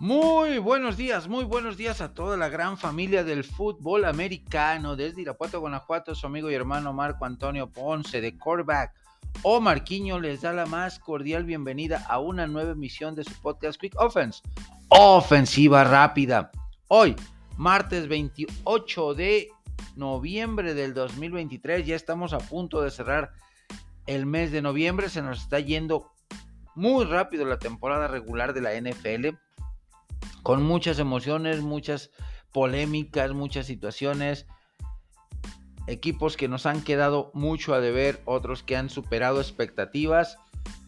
Muy buenos días, muy buenos días a toda la gran familia del fútbol americano. Desde Irapuato, Guanajuato, su amigo y hermano Marco Antonio Ponce de Quarterback. O Marquiño les da la más cordial bienvenida a una nueva emisión de su podcast Quick Offense. Ofensiva rápida. Hoy, martes 28 de noviembre del 2023, ya estamos a punto de cerrar el mes de noviembre. Se nos está yendo muy rápido la temporada regular de la NFL con muchas emociones, muchas polémicas, muchas situaciones. Equipos que nos han quedado mucho a deber, otros que han superado expectativas.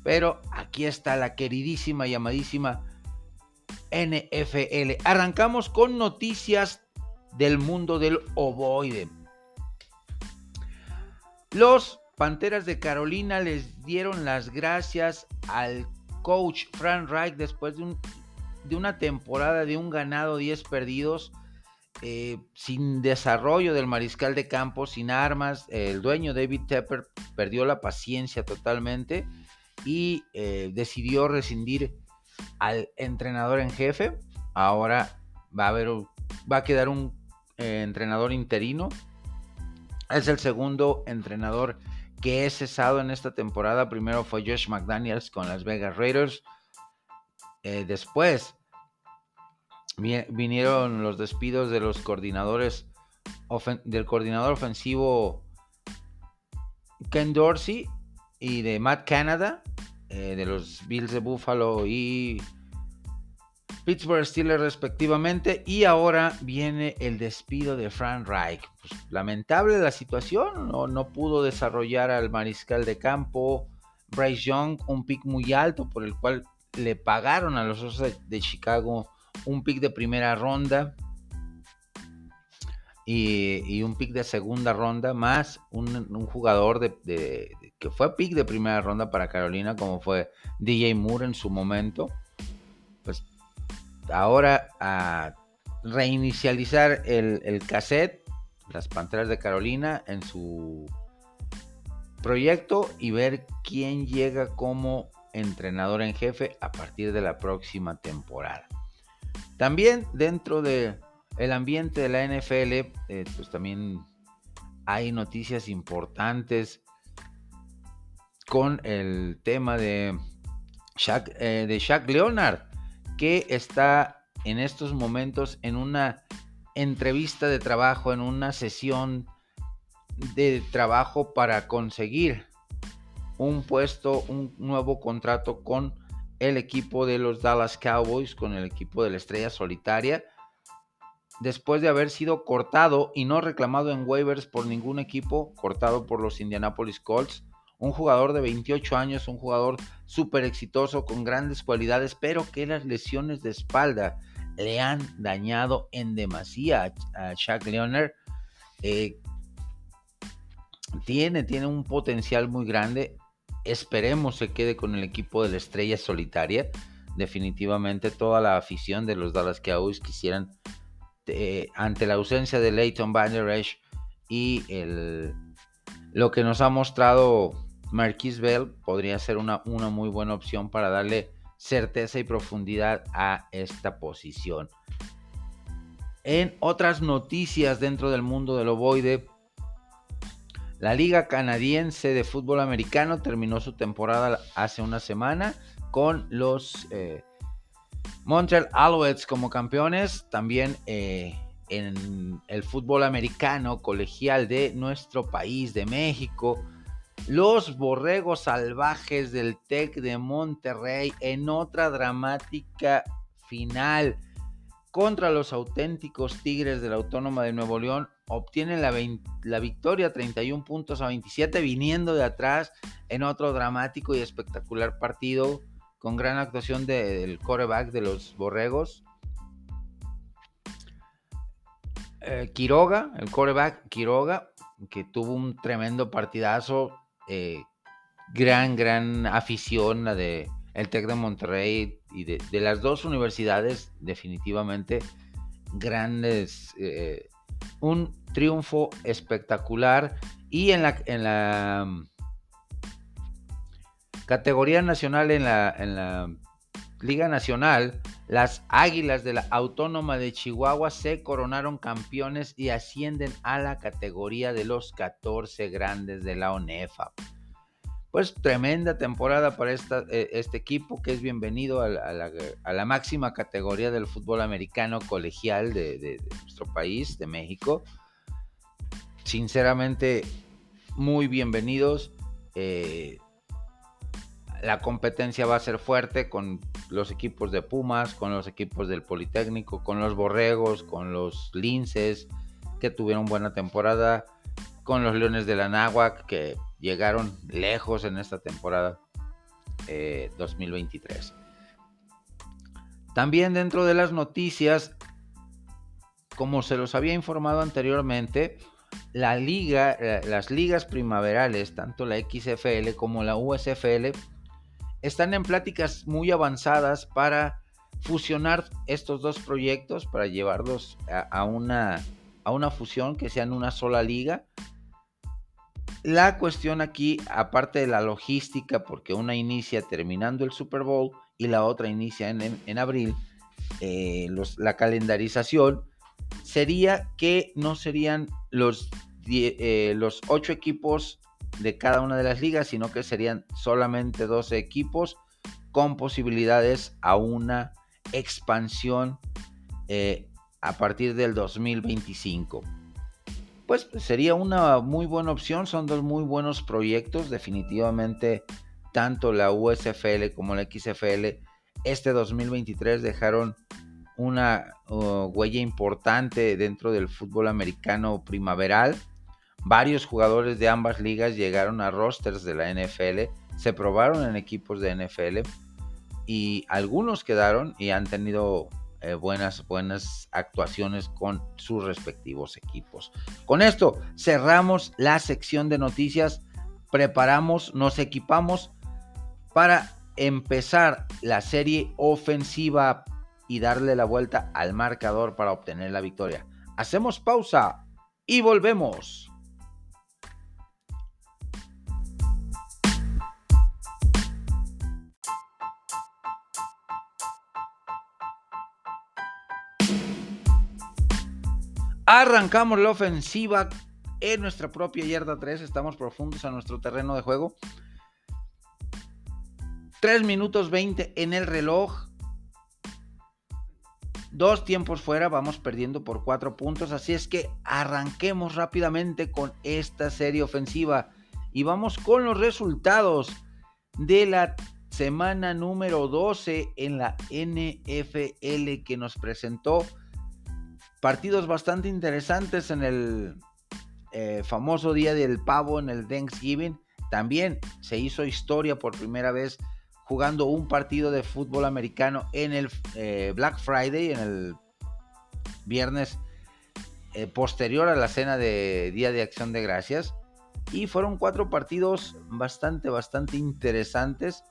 Pero aquí está la queridísima y amadísima NFL. Arrancamos con noticias del mundo del ovoide. Los Panteras de Carolina les dieron las gracias al coach Frank Reich después de un de una temporada de un ganado, 10 perdidos, eh, sin desarrollo del mariscal de campo, sin armas. El dueño David Tepper perdió la paciencia totalmente y eh, decidió rescindir al entrenador en jefe. Ahora va a, haber, va a quedar un eh, entrenador interino. Es el segundo entrenador que es cesado en esta temporada. Primero fue Josh McDaniels con las Vegas Raiders. Eh, después vinieron los despidos de los coordinadores del coordinador ofensivo Ken Dorsey y de Matt Canada eh, de los Bills de Buffalo y Pittsburgh Steelers respectivamente y ahora viene el despido de Frank Reich. Pues, lamentable la situación, no, no pudo desarrollar al mariscal de campo Bryce Young, un pick muy alto por el cual le pagaron a los Osos de Chicago un pick de primera ronda y, un pick de segunda ronda, más un, jugador de, que fue pick de primera ronda para Carolina, como fue DJ Moore en su momento. Pues ahora a reinicializar el, el cassette, las Panteras de Carolina, en su proyecto y ver quién llega como entrenador en jefe a partir de la próxima temporada. También dentro del el ambiente de la NFL, eh, pues también hay noticias importantes con el tema de Shaq, eh, de Shaq Leonard, que está en estos momentos en una entrevista de trabajo, en una sesión de trabajo para conseguir un puesto, un nuevo contrato con el equipo de los Dallas Cowboys, con el equipo de la Estrella Solitaria, después de haber sido cortado y no reclamado en waivers por ningún equipo, cortado por los Indianapolis Colts. Un jugador de 28 años, un jugador súper exitoso, con grandes cualidades, pero que las lesiones de espalda le han dañado en demasía a, Shaq Leonard. Eh, tiene, tiene un potencial muy grande. Esperemos se quede con el equipo de la estrella solitaria. Definitivamente toda la afición de los Dallas Cowboys quisieran, eh, ante la ausencia de Leighton Vander y el, lo que nos ha mostrado Marquis Bell, podría ser una, una muy buena opción para darle certeza y profundidad a esta posición. En otras noticias dentro del mundo del ovoide, la Liga Canadiense de Fútbol Americano terminó su temporada hace una semana con los eh, Montreal Alouettes como campeones. También eh, en el fútbol americano colegial de nuestro país, de México. Los Borregos Salvajes del TEC de Monterrey en otra dramática final contra los auténticos Tigres de la Autónoma de Nuevo León obtienen la, victoria 31 puntos a 27 viniendo de atrás en otro dramático y espectacular partido con gran actuación del coreback de los Borregos. Eh, Quiroga, el coreback Quiroga, que tuvo un tremendo partidazo, eh, gran, gran afición la de el Tec de Monterrey y de, las dos universidades, definitivamente grandes eh, un triunfo espectacular y en la, en la mm, categoría nacional, en la, en la Liga Nacional, Las Águilas de la Autónoma de Chihuahua se coronaron campeones y ascienden a la categoría de los 14 grandes de la ONEFA. Pues tremenda temporada para eh, este equipo que es bienvenido a la, máxima categoría del fútbol americano colegial de, nuestro país, de México. Sinceramente, muy bienvenidos. Eh, la competencia va a ser fuerte con los equipos de Pumas, con los equipos del Politécnico, con los Borregos, con los Linces, que tuvieron buena temporada, con los Leones de la Náhuac, que llegaron lejos en esta temporada 2023. Eh, También dentro de las noticias, como se los había informado anteriormente, la liga, eh, las ligas primaverales, tanto la XFL como la USFL, están en pláticas muy avanzadas para fusionar estos dos proyectos, para llevarlos a, una, a una fusión que sean una sola liga. La cuestión aquí, aparte de la logística, porque una inicia terminando el Super Bowl y la otra inicia en, abril, eh, la calendarización sería que no serían los, eh, los ocho equipos de cada una de las ligas, sino que serían solamente 12 equipos con posibilidades a una expansión eh, a partir del 2025. Pues sería una muy buena opción, son dos muy buenos proyectos, definitivamente tanto la USFL como la XFL este 2023 dejaron una uh, huella importante dentro del fútbol americano primaveral. Varios jugadores de ambas ligas llegaron a rosters de la NFL, se probaron en equipos de NFL y algunos quedaron y han tenido eh, buenas, buenas actuaciones con sus respectivos equipos. Con esto cerramos la sección de noticias, preparamos, nos equipamos para empezar la serie ofensiva y darle la vuelta al marcador para obtener la victoria. Hacemos pausa y volvemos. Arrancamos la ofensiva en nuestra propia yarda 3. Estamos profundos a nuestro terreno de juego. 3 minutos 20 en el reloj. Dos tiempos fuera, vamos perdiendo por 4 puntos. Así es que arranquemos rápidamente con esta serie ofensiva. Y vamos con los resultados de la semana número 12 en la NFL que nos presentó partidos bastante interesantes en el eh, famoso día del pavo, en el Thanksgiving. También se hizo historia por primera vez jugando un partido de fútbol americano en el eh, Black Friday, en el viernes eh, posterior a la cena de Día de Acción de Gracias. Y fueron cuatro partidos bastante, bastante interesantes.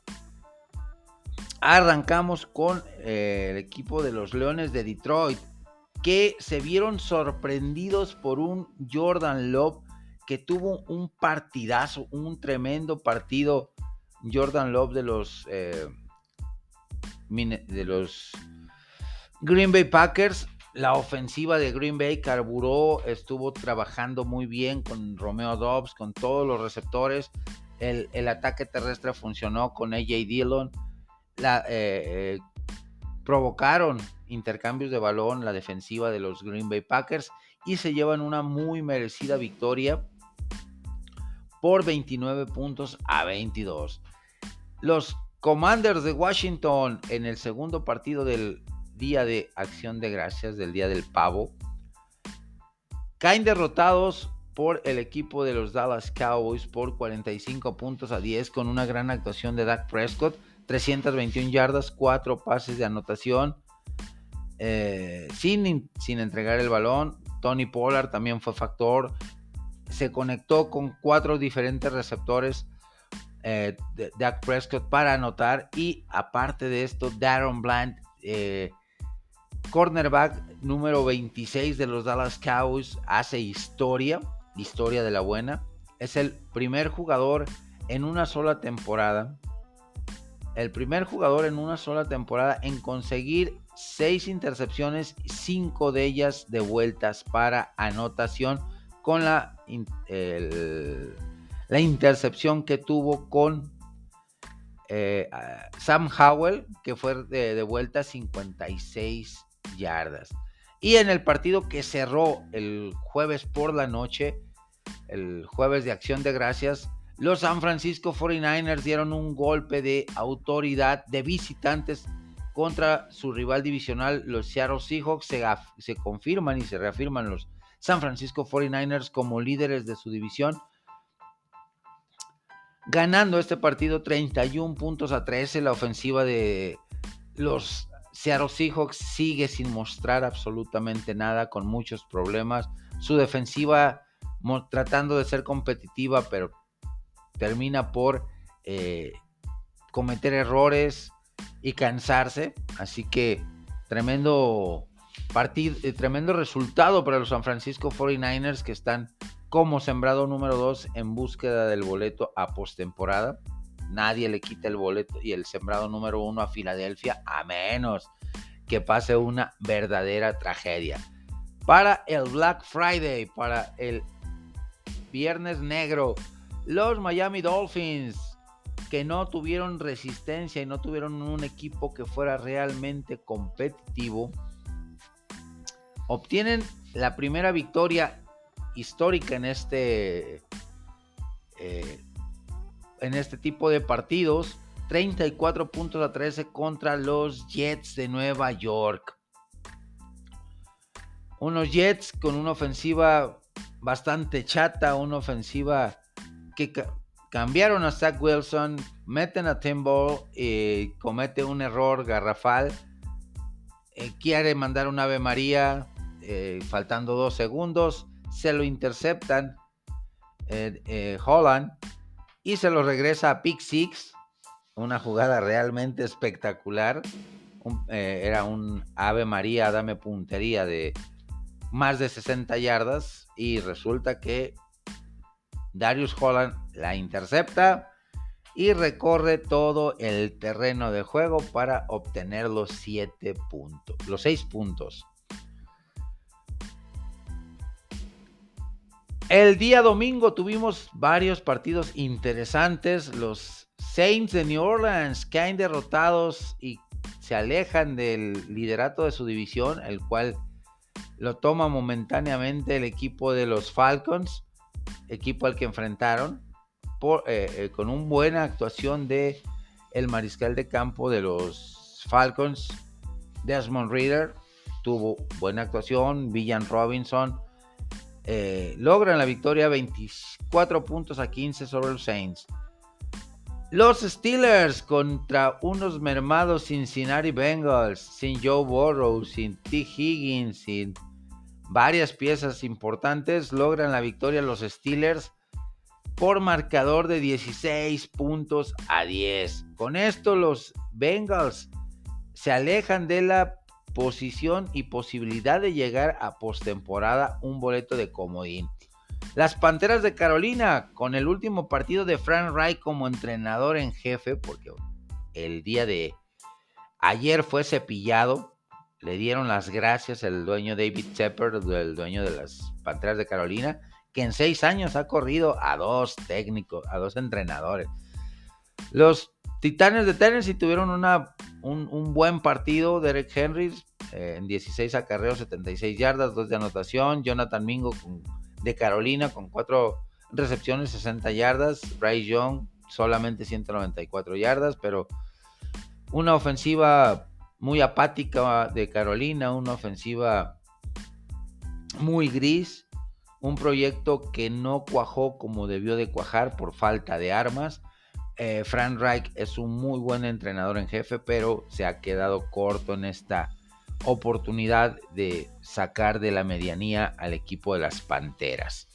Arrancamos con el equipo de los Leones de Detroit que se vieron sorprendidos por un Jordan Love que tuvo un partidazo, un tremendo partido. Jordan Love de los, eh, de los Green Bay Packers. La ofensiva de Green Bay carburó, estuvo trabajando muy bien con Romeo Dobbs, con todos los receptores. El, ataque terrestre funcionó con AJ Dillon. La, eh, eh, provocaron intercambios de balón la defensiva de los Green Bay Packers y se llevan una muy merecida victoria por 29 puntos a 22. Los Commanders de Washington en el segundo partido del Día de Acción de Gracias, del Día del Pavo, caen derrotados por el equipo de los Dallas Cowboys por 45 puntos a 10 con una gran actuación de Dak Prescott, 321 yardas, 4 pases de anotación, eh, sin, sin entregar el balón. Tony Pollard también fue factor. Se conectó con cuatro diferentes receptores eh, de Dak Prescott para anotar. Y aparte de esto, Darren Bland, eh, cornerback número 26 de los Dallas Cowboys, hace historia, historia de la buena. Es el primer jugador en una sola temporada. El primer jugador en una sola temporada en conseguir seis intercepciones, cinco de ellas de vueltas para anotación con la, la intercepción que tuvo con eh, Sam Howell, que fue de, de vuelta 56 yardas. Y en el partido que cerró el jueves por la noche, el jueves de acción de gracias, los San Francisco 49ers dieron un golpe de autoridad de visitantes contra su rival divisional, los Seattle Seahawks. Se, confirman y se reafirman los San Francisco 49ers como líderes de su división, ganando este partido 31 puntos a 13. La ofensiva de los Seattle Seahawks sigue sin mostrar absolutamente nada, con muchos problemas. Su defensiva tratando de ser competitiva, pero termina por eh, cometer errores y cansarse. Así que tremendo partido, eh, tremendo resultado para los San Francisco 49ers que están como sembrado número 2 en búsqueda del boleto a postemporada. Nadie le quita el boleto y el sembrado número 1 a Filadelfia, a menos que pase una verdadera tragedia. Para el Black Friday, para el Viernes Negro, los Miami Dolphins, que no tuvieron resistencia y no tuvieron un equipo que fuera realmente competitivo, obtienen la primera victoria histórica en este, eh, en este tipo de partidos. 34 puntos a 13 contra los Jets de Nueva York. Unos Jets con una ofensiva bastante chata, una ofensiva que cambiaron a Zach Wilson, meten a Tim Ball y comete un error garrafal. Eh, quiere mandar un Ave María, eh, faltando dos segundos, se lo interceptan eh, Holland y se lo regresa a Pick Six. Una jugada realmente espectacular. era un Ave María, dame puntería de más de 60 yardas y resulta que Darius Holland la intercepta y recorre todo el terreno de juego para obtener los 7 puntos, los 6 puntos. El día domingo tuvimos varios partidos interesantes. Los Saints de New Orleans caen derrotados y se alejan del liderato de su división, el cual lo toma momentáneamente el equipo de los Falcons, equipo al que enfrentaron, eh, eh, con una buena actuación de el mariscal de campo de los Falcons, Desmond Reader, tuvo buena actuación, Villan Robinson, eh, logran la victoria 24 puntos a 15 sobre los Saints. Los Steelers contra unos mermados Cincinnati Bengals, sin Joe Burrow, sin T. Higgins, sin varias piezas importantes, logran la victoria los Steelers por marcador de 16 puntos a 10. Con esto los Bengals se alejan de la posición y posibilidad de llegar a postemporada un boleto de comodín. Las Panteras de Carolina, con el último partido de Frank Reich como entrenador en jefe, porque el día de ayer fue cepillado le dieron las gracias al dueño David Tepper, el dueño de las Panteras de Carolina, que en seis años ha corrido a dos técnicos, a dos entrenadores. Los Titanes de Tennessee tuvieron una, un, buen partido. Derek Henry eh, en 16 acarreos, 76 yardas, 2 de anotación. Jonathan Mingo de Carolina con 4 recepciones, 60 yardas. Bryce Young solamente 194 yardas, pero una ofensiva muy apática de Carolina, una ofensiva muy gris, un proyecto que no cuajó como debió de cuajar por falta de armas. Eh, Frank Reich es un muy buen entrenador en jefe, pero se ha quedado corto en esta oportunidad de sacar de la medianía al equipo de las Panteras.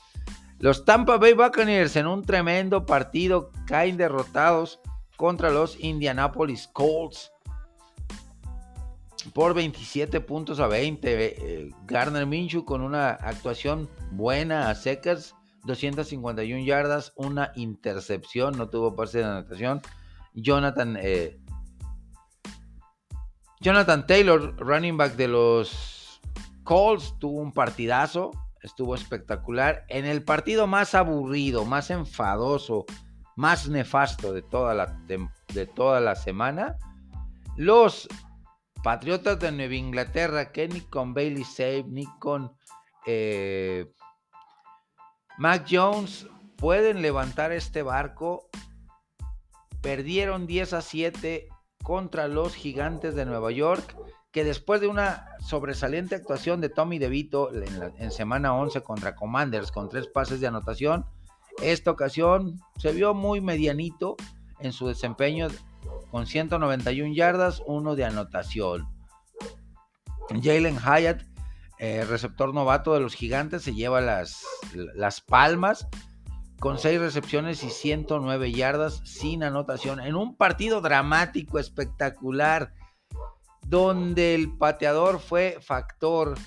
Los Tampa Bay Buccaneers en un tremendo partido caen derrotados contra los Indianapolis Colts por 27 puntos a 20. Eh, Garner Minshew con una actuación buena a secas, 251 yardas, una intercepción, no tuvo pase de anotación. Jonathan eh, Jonathan Taylor, running back de los Colts, tuvo un partidazo, estuvo espectacular. En el partido más aburrido, más enfadoso, más nefasto de toda la, de, toda la semana, los Patriotas de Nueva Inglaterra, que ni con Bailey Save, ni con eh, Mac Jones pueden levantar este barco. Perdieron 10 a 7 contra los gigantes de Nueva York, que después de una sobresaliente actuación de Tommy DeVito en, en semana 11 contra Commanders con tres pases de anotación, esta ocasión se vio muy medianito en su desempeño con 191 yardas, uno de anotación. Jalen Hyatt, eh, receptor novato de los gigantes, se lleva las, las palmas con 6 recepciones y 109 yardas sin anotación en un partido dramático, espectacular, donde el pateador fue factor,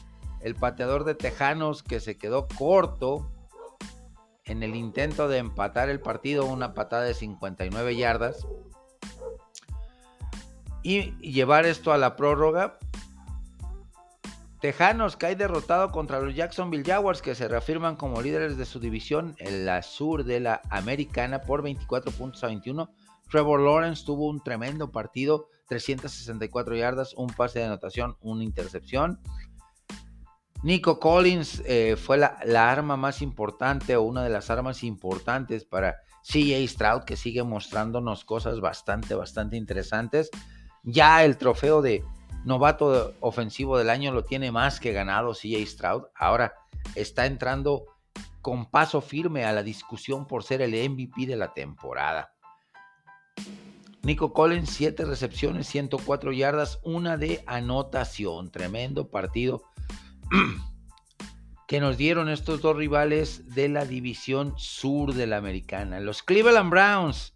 el pateador de Tejanos que se quedó corto en el intento de empatar el partido, una patada de 59 yardas y llevar esto a la prórroga. Tejanos cae derrotado contra los Jacksonville Jaguars que se reafirman como líderes de su división en la sur de la americana por 24 puntos a 21. Trevor Lawrence tuvo un tremendo partido, 364 yardas, un pase de anotación, una intercepción. Nico Collins eh, fue la, la, arma más importante o una de las armas importantes para CJ Stroud que sigue mostrándonos cosas bastante, bastante interesantes. Ya el trofeo de novato ofensivo del año lo tiene más que ganado CJ Stroud. Ahora está entrando con paso firme a la discusión por ser el MVP de la temporada. Nico Collins, 7 recepciones, 104 yardas, una de anotación. Tremendo partido que nos dieron estos dos rivales de la división sur de la americana. Los Cleveland Browns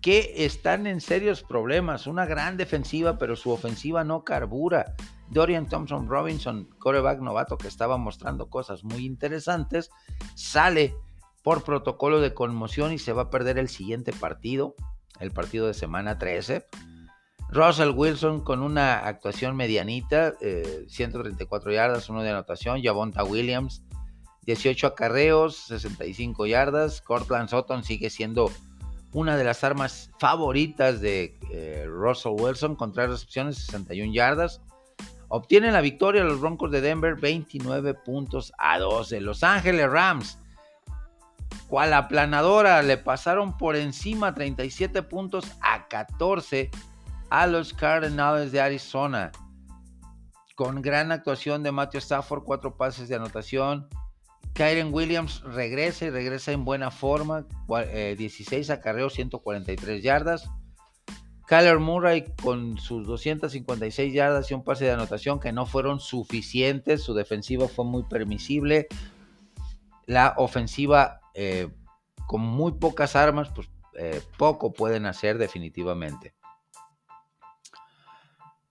que están en serios problemas. Una gran defensiva, pero su ofensiva no carbura. Dorian Thompson Robinson, coreback novato que estaba mostrando cosas muy interesantes, sale por protocolo de conmoción y se va a perder el siguiente partido, el partido de semana 13. Russell Wilson con una actuación medianita, 134 eh, yardas, uno de anotación. Javonta Williams, 18 acarreos, 65 yardas. Cortland Sutton sigue siendo una de las armas favoritas de eh, Russell Wilson con tres recepciones, 61 yardas. Obtienen la victoria los Broncos de Denver, 29 puntos a 12. Los Ángeles Rams, cual aplanadora, le pasaron por encima 37 puntos a 14 a los Cardinals de Arizona. Con gran actuación de Matthew Stafford, cuatro pases de anotación, Kyren Williams regresa y regresa en buena forma, 16 eh, acarreos, 143 yardas. Kyler Murray con sus 256 yardas y un pase de anotación que no fueron suficientes, su defensiva fue muy permisible. La ofensiva eh, con muy pocas armas, pues eh, poco pueden hacer definitivamente.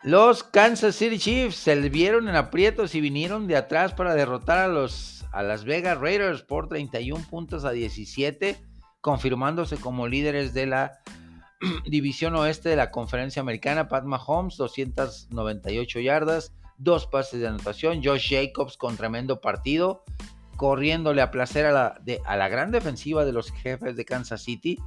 Los Kansas City Chiefs se vieron en aprietos y vinieron de atrás para derrotar a los a Las Vegas Raiders por 31 puntos a 17, confirmándose como líderes de la división oeste de la conferencia americana. Pat Mahomes, 298 yardas, dos pases de anotación. Josh Jacobs con tremendo partido, corriéndole a placer a la, a la gran defensiva de los jefes de Kansas City.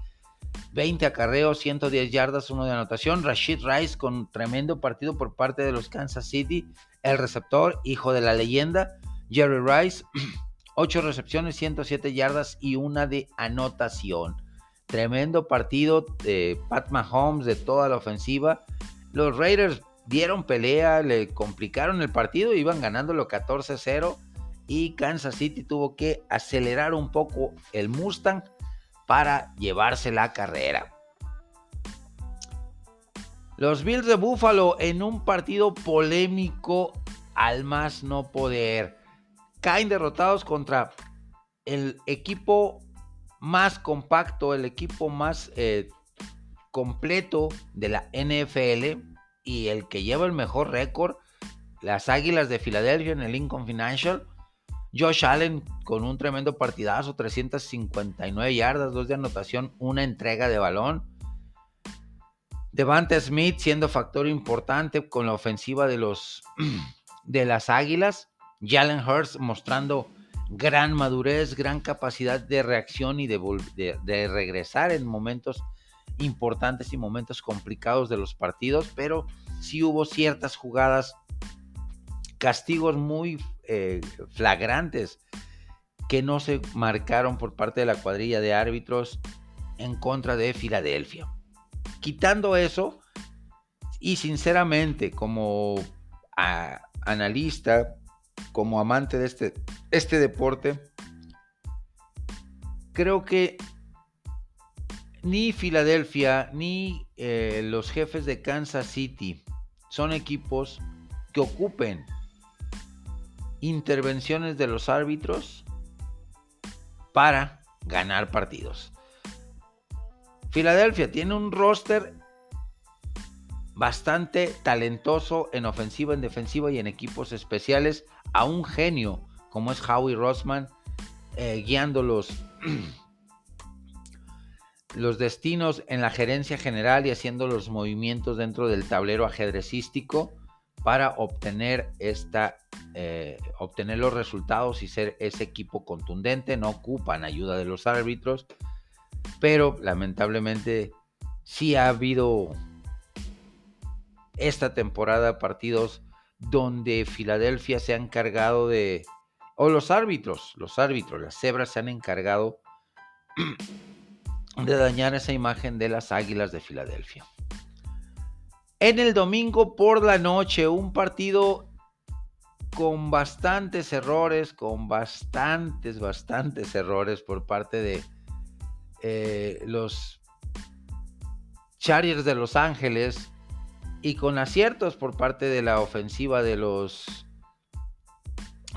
20 acarreos, 110 yardas, uno de anotación. Rashid Rice con tremendo partido por parte de los Kansas City. El receptor, hijo de la leyenda, Jerry Rice, 8 recepciones, 107 yardas y una de anotación. Tremendo partido de Pat Mahomes, de toda la ofensiva. Los Raiders dieron pelea, le complicaron el partido, iban ganándolo 14-0 y Kansas City tuvo que acelerar un poco el Mustang para llevarse la carrera. Los Bills de Buffalo en un partido polémico al más no poder caen derrotados contra el equipo más compacto, el equipo más eh, completo de la NFL y el que lleva el mejor récord, las Águilas de Filadelfia en el Lincoln Financial. Josh Allen con un tremendo partidazo, 359 yardas, dos de anotación, una entrega de balón. Devante Smith siendo factor importante con la ofensiva de los de las Águilas. Jalen Hurts mostrando gran madurez, gran capacidad de reacción y de, regresar en momentos importantes y momentos complicados de los partidos, pero sí hubo ciertas jugadas, castigos muy eh, flagrantes que no se marcaron por parte de la cuadrilla de árbitros en contra de Filadelfia. Quitando eso, y sinceramente como analista, como amante de este, este deporte, creo que ni Filadelfia ni eh, los jefes de Kansas City son equipos que ocupen intervenciones de los árbitros para ganar partidos. Filadelfia tiene un roster bastante talentoso en ofensiva, en defensiva y en equipos especiales, a un genio como es Howie Rossman, eh, guiando los, destinos en la gerencia general y haciendo los movimientos dentro del tablero ajedrecístico para obtener esta eh, obtener los resultados y ser ese equipo contundente. No ocupan ayuda de los árbitros pero lamentablemente sí ha habido esta temporada partidos donde Filadelfia se ha encargado de, o los árbitros, los árbitros, las cebras se han encargado de dañar esa imagen de las Águilas de Filadelfia. En el domingo por la noche, un partido con bastantes errores, con bastantes, bastantes errores por parte de eh, los Chargers de Los Ángeles y con aciertos por parte de la ofensiva de los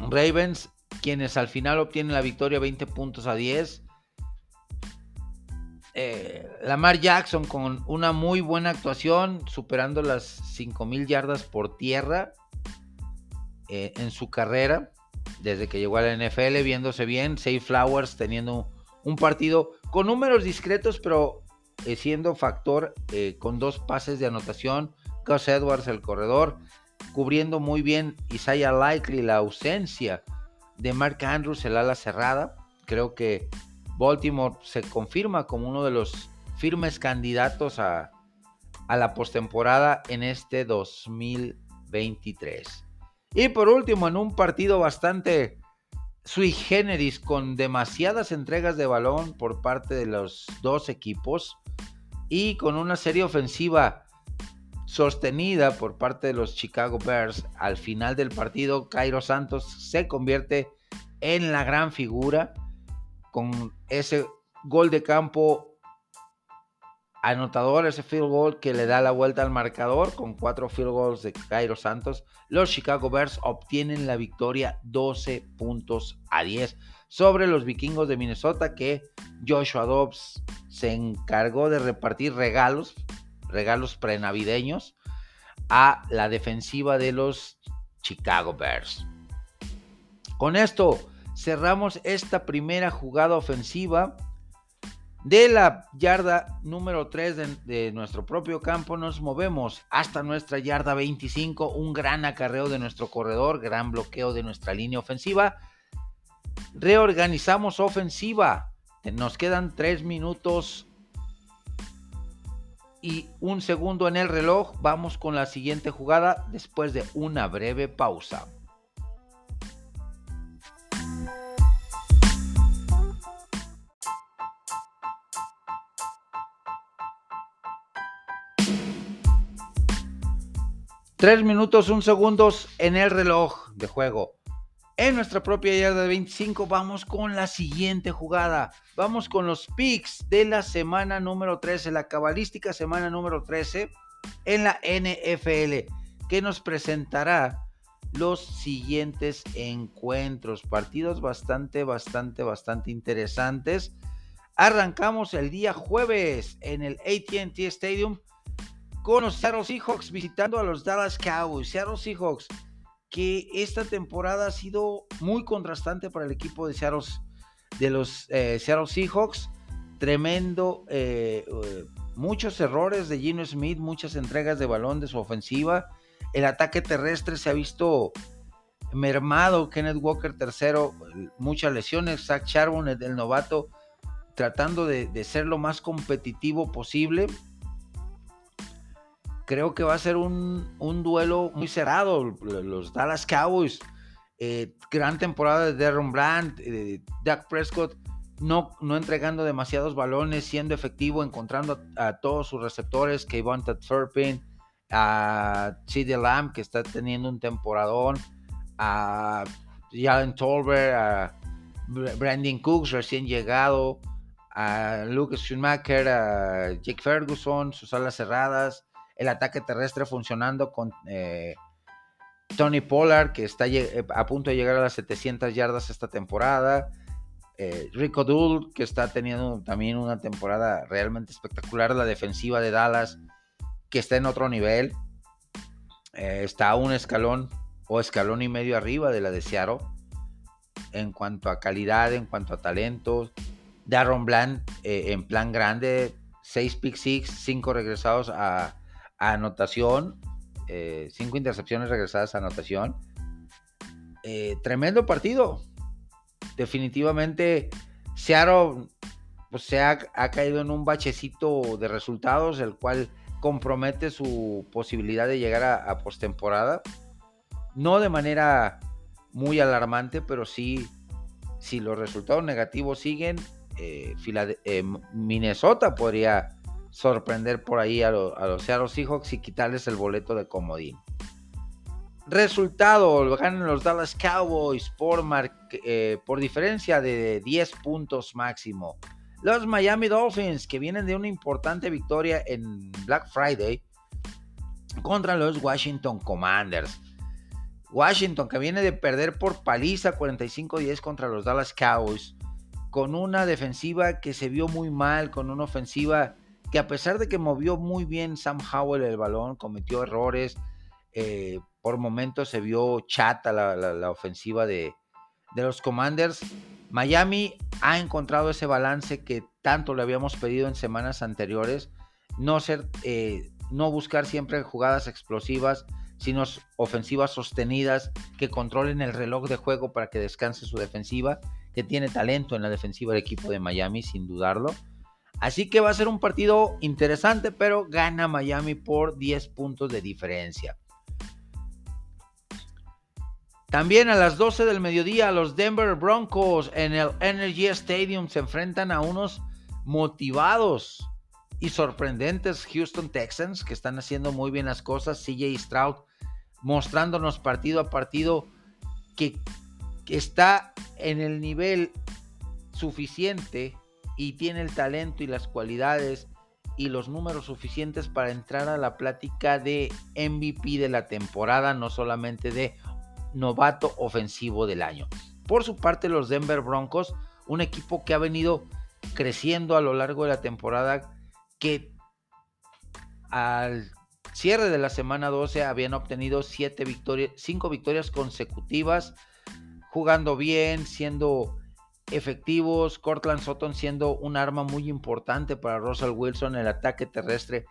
Ravens, quienes al final obtienen la victoria 20 puntos a 10. Eh, Lamar Jackson con una muy buena actuación, superando las 5000 yardas por tierra eh, en su carrera, desde que llegó a la NFL, viéndose bien. Safe Flowers teniendo un partido con números discretos, pero eh, siendo factor con dos pases de anotación. Gus Edwards, el corredor, cubriendo muy bien Isaiah Likely la ausencia de Mark Andrews, el ala cerrada. Creo que Baltimore se confirma como uno de los firmes candidatos a, a la postemporada en este 2023. Y por último, en un partido bastante sui generis con demasiadas entregas de balón por parte de los dos equipos y con una serie ofensiva sostenida por parte de los Chicago Bears al final del partido, Cairo Santos se convierte en la gran figura con ese gol de campo anotador, ese field goal que le da la vuelta al marcador con cuatro field goals de Cairo Santos, los Chicago Bears obtienen la victoria 12 puntos a 10 sobre los vikingos de Minnesota que Joshua Dobbs se encargó de repartir regalos, regalos prenavideños a la defensiva de los Chicago Bears. Con esto cerramos esta primera jugada ofensiva. De la yarda número 3 de, nuestro propio campo nos movemos hasta nuestra yarda 25, un gran acarreo de nuestro corredor, gran bloqueo de nuestra línea ofensiva. Reorganizamos ofensiva. Nos quedan 3 minutos y un segundo en el reloj. Vamos con la siguiente jugada después de una breve pausa. Tres minutos, un segundos en el reloj de juego. En nuestra propia yarda de 25 vamos con la siguiente jugada. Vamos con los picks de la semana número 13, la cabalística semana número 13 en la NFL, que nos presentará los siguientes encuentros, partidos bastante, bastante, bastante interesantes. Arrancamos el día jueves en el ATT Stadium con los Seattle Seahawks visitando a los Dallas Cowboys. Seattle Seahawks, que esta temporada ha sido muy contrastante para el equipo de Seattle, de los eh, Seattle Seahawks. Tremendo, eh, eh, muchos errores de Gino Smith, muchas entregas de balón de su ofensiva. El ataque terrestre se ha visto mermado. Kenneth Walker tercero, muchas lesiones. Zach Charbonnet, del novato, tratando de, ser lo más competitivo posible. Creo que va a ser un, duelo muy cerrado. Los Dallas Cowboys, eh, gran temporada de Darren Brandt, eh, Doug Prescott, no, no entregando demasiados balones, siendo efectivo, encontrando a, todos sus receptores, Kevon Turpin, a CD Lamb, que está teniendo un temporadón, a Jalen Tolbert, a Brandon Cooks, recién llegado, a Lucas Schumacher, a Jake Ferguson, sus alas cerradas, el ataque terrestre funcionando con eh, Tony Pollard, que está a punto de llegar a las 700 yardas esta temporada. Eh, Rico Dull, que está teniendo también una temporada realmente espectacular. La defensiva de Dallas, que está en otro nivel. Eh, está a un escalón o escalón y medio arriba de la de Seattle. En cuanto a calidad, en cuanto a talento. Darren Bland eh, en plan grande. 6 pick 6, 5 regresados a, anotación. 5 intercepciones regresadas a anotación. tremendo partido definitivamente Seattle pues, se ha, caído en un bachecito de resultados, el cual compromete su posibilidad de llegar a, postemporada. No de manera muy alarmante, pero sí, si los resultados negativos siguen, eh, eh, Minnesota podría sorprender por ahí a, a los Seattle Seahawks y quitarles el boleto de comodín. Resultado, lo ganan los Dallas Cowboys por, eh, por diferencia de 10 puntos máximo. Los Miami Dolphins, que vienen de una importante victoria en Black Friday contra los Washington Commanders. Washington, que viene de perder por paliza 45-10 contra los Dallas Cowboys, con una defensiva que se vio muy mal, con una ofensiva que a pesar de que movió muy bien Sam Howell el balón, cometió errores, eh, por momentos se vio chata la, ofensiva de, los Commanders. Miami ha encontrado ese balance que tanto le habíamos pedido en semanas anteriores. No, ser, eh, no buscar siempre jugadas explosivas, sino ofensivas sostenidas que controlen el reloj de juego para que descanse su defensiva, que tiene talento en la defensiva del equipo de Miami, sin dudarlo. Así que va a ser un partido interesante, pero gana Miami por 10 puntos de diferencia. También a las 12 del mediodía los Denver Broncos en el Energy Stadium se enfrentan a unos motivados y sorprendentes Houston Texans que están haciendo muy bien las cosas. CJ Stroud mostrándonos partido a partido que, está en el nivel suficiente y tiene el talento y las cualidades y los números suficientes para entrar a la plática de MVP de la temporada, no solamente de novato ofensivo del año. Por su parte, los Denver Broncos, un equipo que ha venido creciendo a lo largo de la temporada, que al cierre de la semana 12 habían obtenido siete victorias, cinco victorias consecutivas, jugando bien, siendo efectivos, Cortland Sutton siendo un arma muy importante para Russell Wilson en el ataque terrestre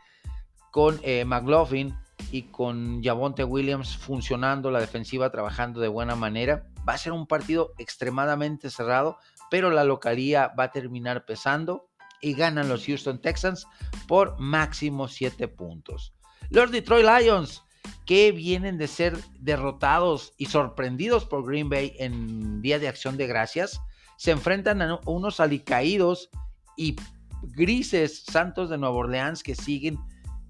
con eh, McLaughlin y con Javonte Williams funcionando, la defensiva trabajando de buena manera. Va a ser un partido extremadamente cerrado, pero la localía va a terminar pesando y ganan los Houston Texans por máximo 7 puntos. Los Detroit Lions, que vienen de ser derrotados y sorprendidos por Green Bay en Día de Acción de Gracias, se enfrentan a unos alicaídos y grises Santos de Nueva Orleans que siguen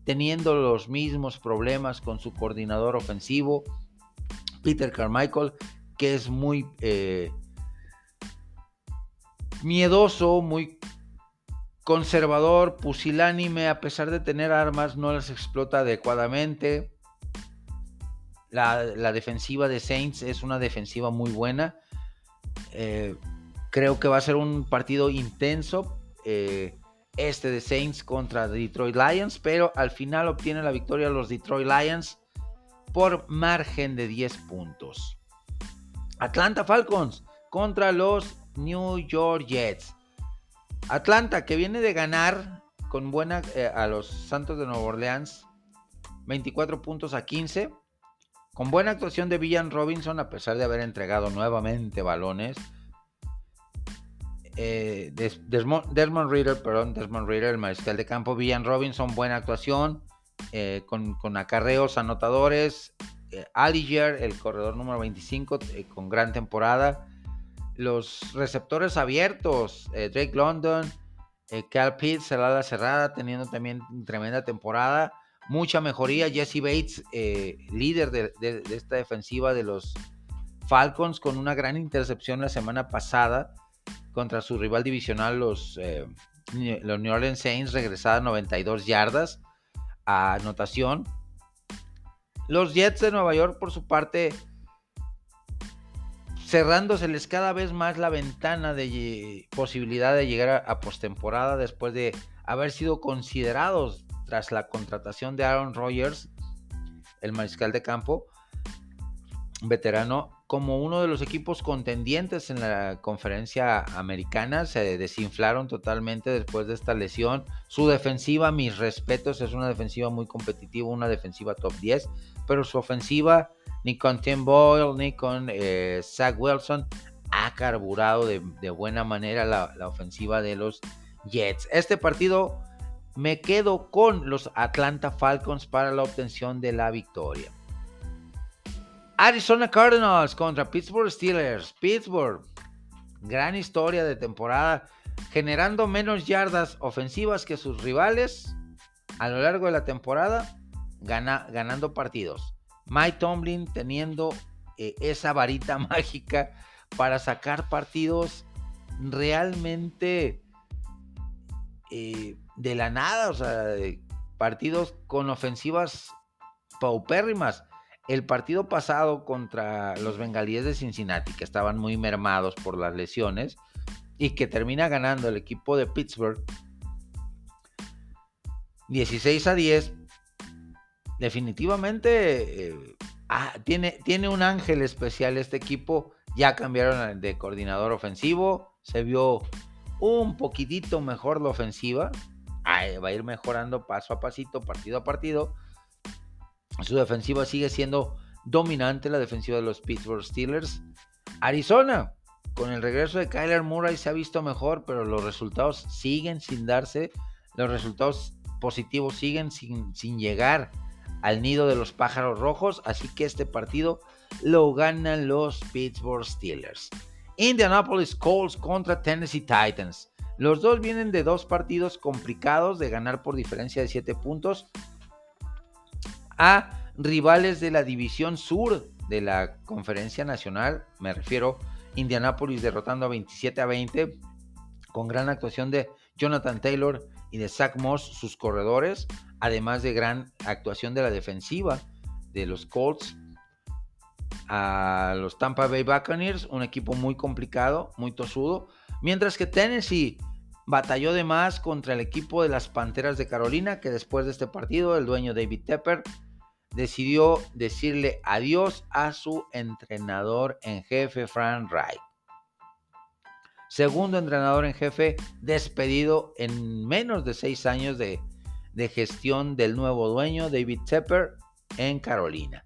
teniendo los mismos problemas con su coordinador ofensivo, Peter Carmichael, que es muy eh, miedoso, muy conservador, pusilánime, a pesar de tener armas, no las explota adecuadamente. La, defensiva de Saints es una defensiva muy buena. Eh, creo que va a ser un partido intenso. Eh, este de Saints contra Detroit Lions, pero al final obtiene la victoria los Detroit Lions por margen de 10 puntos. Atlanta Falcons contra los New York Jets. Atlanta que viene de ganar con buena eh, a los Santos de Nueva Orleans, 24 puntos a 15. Con buena actuación de Villan Robinson, a pesar de haber entregado nuevamente balones. Eh, Desmond, Reader, perdón, Desmond Reader, el mariscal de campo. Villan Robinson, buena actuación. Eh, con, acarreos anotadores. Eh, el corredor número 25, con gran temporada. Los receptores abiertos, Drake London, Cal Pitts, el ala cerrada, teniendo también tremenda temporada mucha mejoría. Jesse Bates, eh, líder de, esta defensiva de los Falcons, con una gran intercepción la semana pasada contra su rival divisional, los, eh, los New Orleans Saints, regresada 92 yardas a anotación. Los Jets de Nueva York, por su parte, cerrándoseles cada vez más la ventana de posibilidad de llegar a, a postemporada después de haber sido considerados tras la contratación de Aaron Rodgers, el mariscal de campo, veterano, como uno de los equipos contendientes en la conferencia americana. Se desinflaron totalmente después de esta lesión. Su defensiva, mis respetos, es una defensiva muy competitiva, una defensiva top 10, pero su ofensiva, ni con Tim Boyle, ni con eh, Zach Wilson, ha carburado de, buena manera la, la ofensiva de los Jets. Este partido me quedo con los Atlanta Falcons para la obtención de la victoria. Arizona Cardinals contra Pittsburgh Steelers. Pittsburgh, gran historia de temporada, generando menos yardas ofensivas que sus rivales a lo largo de la temporada, ganando partidos. Mike Tomlin teniendo eh, esa varita mágica para sacar partidos realmente eh, de la nada, o sea, partidos con ofensivas paupérrimas. El partido pasado contra los bengalíes de Cincinnati, que estaban muy mermados por las lesiones, y que termina ganando el equipo de Pittsburgh 16 a 10, definitivamente eh, ah, tiene, tiene un ángel especial este equipo. Ya cambiaron de coordinador ofensivo, se vio un poquitito mejor la ofensiva va a ir mejorando paso a pasito, partido a partido. Su defensiva sigue siendo dominante, la defensiva de los Pittsburgh Steelers. Arizona, con el regreso de Kyler Murray se ha visto mejor, pero los resultados siguen sin darse. Los resultados positivos siguen sin, sin llegar al nido de los pájaros rojos. Así que este partido lo ganan los Pittsburgh Steelers. Indianapolis Colts contra Tennessee Titans. Los dos vienen de dos partidos complicados de ganar por diferencia de 7 puntos a rivales de la división sur de la conferencia nacional. Me refiero Indianapolis derrotando a 27 a 20 con gran actuación de Jonathan Taylor y de Zach Moss, sus corredores, además de gran actuación de la defensiva de los Colts a los Tampa Bay Buccaneers, un equipo muy complicado, muy tosudo, mientras que Tennessee batalló de más contra el equipo de las Panteras de Carolina, que después de este partido el dueño David Tepper decidió decirle adiós a su entrenador en jefe, Frank Wright. Segundo entrenador en jefe despedido en menos de seis años de, gestión del nuevo dueño, David Tepper, en Carolina.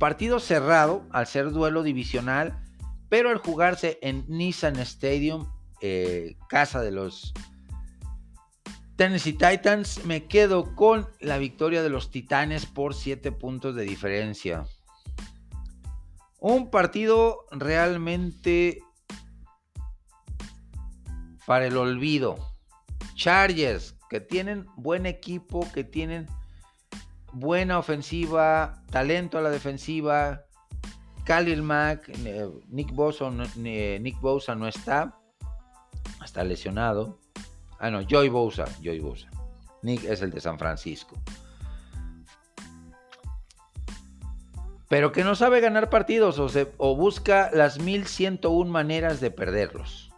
Partido cerrado al ser duelo divisional, pero al jugarse en Nissan Stadium eh, casa de los Tennessee Titans, me quedo con la victoria de los Titanes por 7 puntos de diferencia. Un partido realmente para el olvido. Chargers, que tienen buen equipo, que tienen buena ofensiva, talento a la defensiva. Khalil Mack, eh, Nick Bosa, Nick Bosa no está está lesionado. Ah, no, Joy Bosa, Joy Bosa. Nick es el de San Francisco. Pero que no sabe ganar partidos o, o busca las 1101 maneras de perderlos.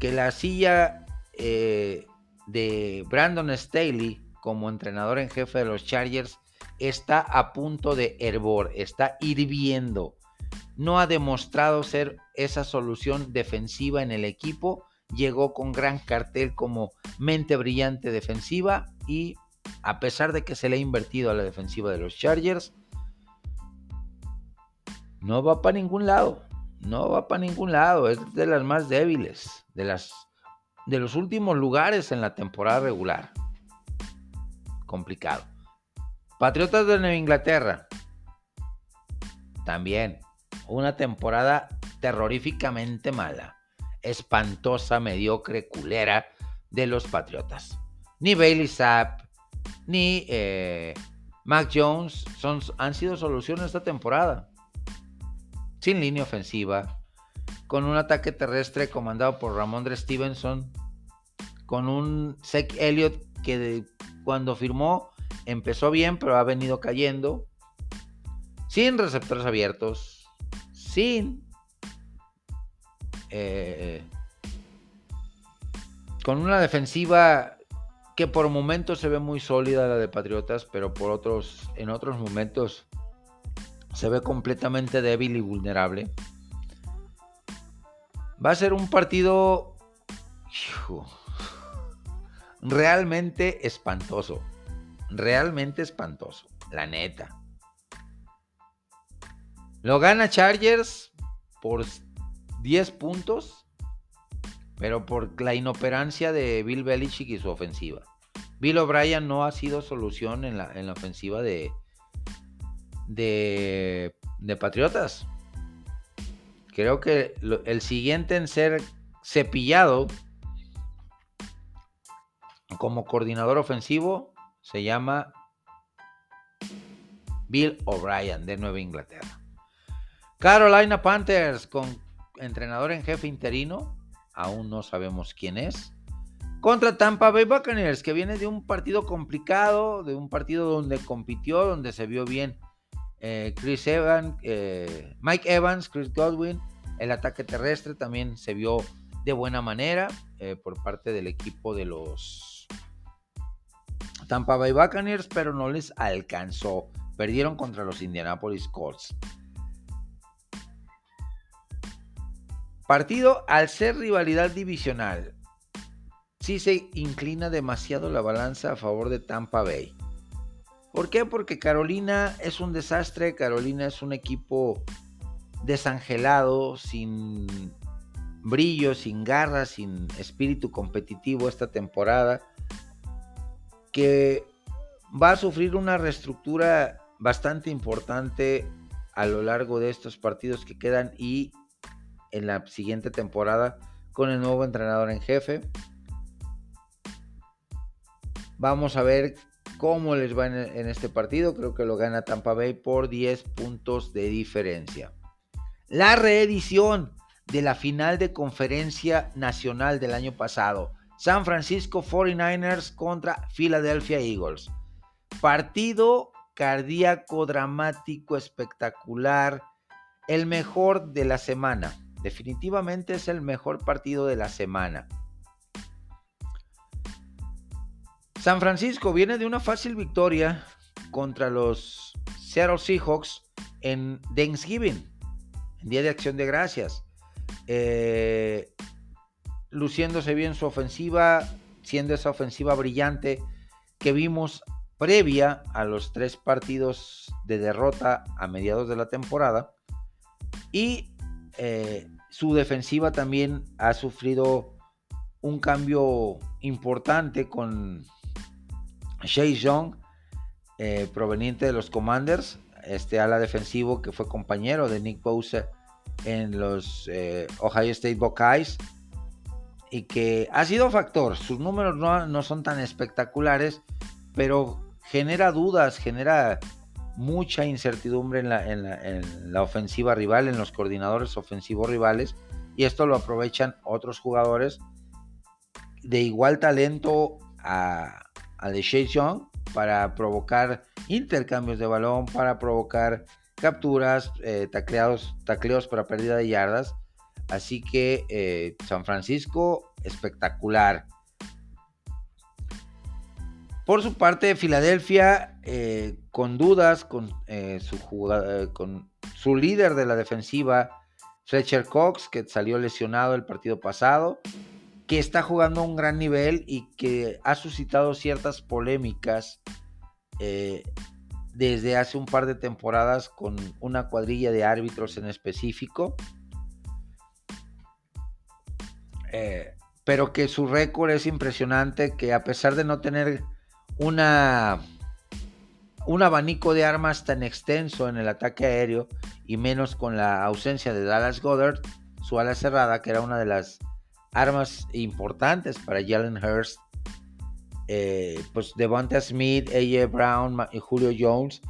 Que la silla eh, de Brandon Staley como entrenador en jefe de los Chargers está a punto de hervor, está hirviendo no ha demostrado ser esa solución defensiva en el equipo llegó con gran cartel como mente brillante defensiva y a pesar de que se le ha invertido a la defensiva de los Chargers, no va para ningún lado. No va para ningún lado. Es de las más débiles. De, las, de los últimos lugares en la temporada regular. Complicado. Patriotas de Nueva Inglaterra. También. Una temporada terroríficamente mala. Espantosa, mediocre, culera de los Patriotas. Ni Bailey Sapp, ni eh, Mac Jones son, han sido soluciones esta temporada sin línea ofensiva, con un ataque terrestre comandado por Ramondre Stevenson, con un Zach Elliott que cuando firmó empezó bien, pero ha venido cayendo, sin receptores abiertos, sin... Eh, con una defensiva que por momentos se ve muy sólida la de Patriotas, pero por otros, en otros momentos se ve completamente débil y vulnerable. Va a ser un partido realmente espantoso. Realmente espantoso. La neta. Lo gana Chargers por 10 puntos, pero por la inoperancia de Bill Belichick y su ofensiva. Bill O'Brien no ha sido solución en la, en la ofensiva de, de, Patriotas. Creo que el siguiente en ser cepillado como coordinador ofensivo se llama Bill O'Brien de Nueva Inglaterra. Carolina Panthers con entrenador en jefe interino, aún no sabemos quién es. Contra Tampa Bay Buccaneers, que viene de un partido complicado, de un partido donde compitió, donde se vio bien eh, Chris Evans, eh, Mike Evans, Chris Godwin. El ataque terrestre también se vio de buena manera eh, por parte del equipo de los Tampa Bay Buccaneers, pero no les alcanzó. Perdieron contra los Indianapolis Colts. Partido al ser rivalidad divisional. Sí se inclina demasiado la balanza a favor de Tampa Bay. ¿Por qué? Porque Carolina es un desastre, Carolina es un equipo desangelado, sin brillo, sin garra, sin espíritu competitivo esta temporada, que va a sufrir una reestructura bastante importante a lo largo de estos partidos que quedan y en la siguiente temporada con el nuevo entrenador en jefe. Vamos a ver cómo les va en, este partido. Creo que lo gana Tampa Bay por 10 puntos de diferencia. La reedición de la final de conferencia nacional del año pasado. San Francisco 49ers contra Philadelphia Eagles. Partido cardíaco, dramático, espectacular. El mejor de la semana. Definitivamente es el mejor partido de la semana. San Francisco viene de una fácil victoria contra los Seattle Seahawks en Thanksgiving, en Día de Acción de Gracias. Eh, luciéndose bien su ofensiva, siendo esa ofensiva brillante que vimos previa a los tres partidos de derrota a mediados de la temporada. Y eh, su defensiva también ha sufrido un cambio importante con Chase Young, eh, proveniente de los Commanders, este ala defensivo que fue compañero de Nick Bosa en los eh, Ohio State Buckeyes y que ha sido factor. Sus números no, son tan espectaculares, pero genera dudas, genera mucha incertidumbre en la, en la, ofensiva rival, en los coordinadores ofensivos rivales, y esto lo aprovechan otros jugadores de igual talento a, a de Young para provocar intercambios de balón, para provocar capturas, eh, tacleos para pérdida de yardas. Así que eh, San Francisco, espectacular. Por su parte, Filadelfia, eh, con dudas con, su con su líder de la defensiva, Fletcher Cox, que salió lesionado el partido pasado. que está jugando a un gran nivel y que ha suscitado ciertas polémicas eh, desde hace un par de temporadas con una cuadrilla de árbitros en específico. Eh, pero que su récord es impresionante, que a pesar de no tener una, un abanico de armas tan extenso en el ataque aéreo, y menos con la ausencia de Dallas Goddard, su ala cerrada, que era una de las armas importantes para Jalen Hurst, eh, pues Devonta Smith, AJ Brown y Julio Jones,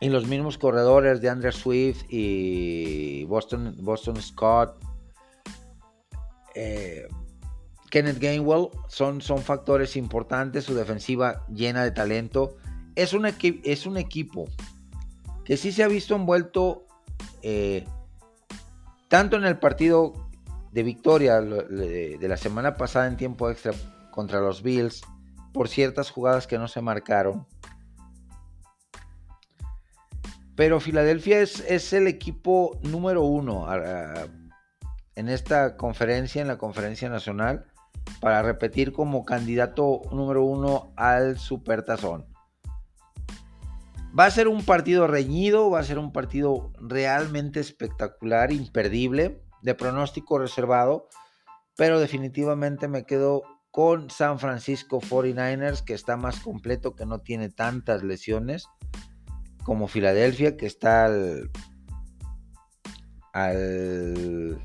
y los mismos corredores de Andrew Swift y Boston, Boston Scott, eh, Kenneth Gainwell son, son factores importantes, su defensiva llena de talento. Es un, es un equipo que sí se ha visto envuelto eh, tanto en el partido de victoria de la semana pasada en tiempo extra contra los Bills por ciertas jugadas que no se marcaron. Pero Filadelfia es, es el equipo número uno en esta conferencia, en la conferencia nacional, para repetir como candidato número uno al Supertazón. Va a ser un partido reñido, va a ser un partido realmente espectacular, imperdible, de pronóstico reservado, pero definitivamente me quedo con San Francisco 49ers, que está más completo, que no tiene tantas lesiones, como Filadelfia, que está al, al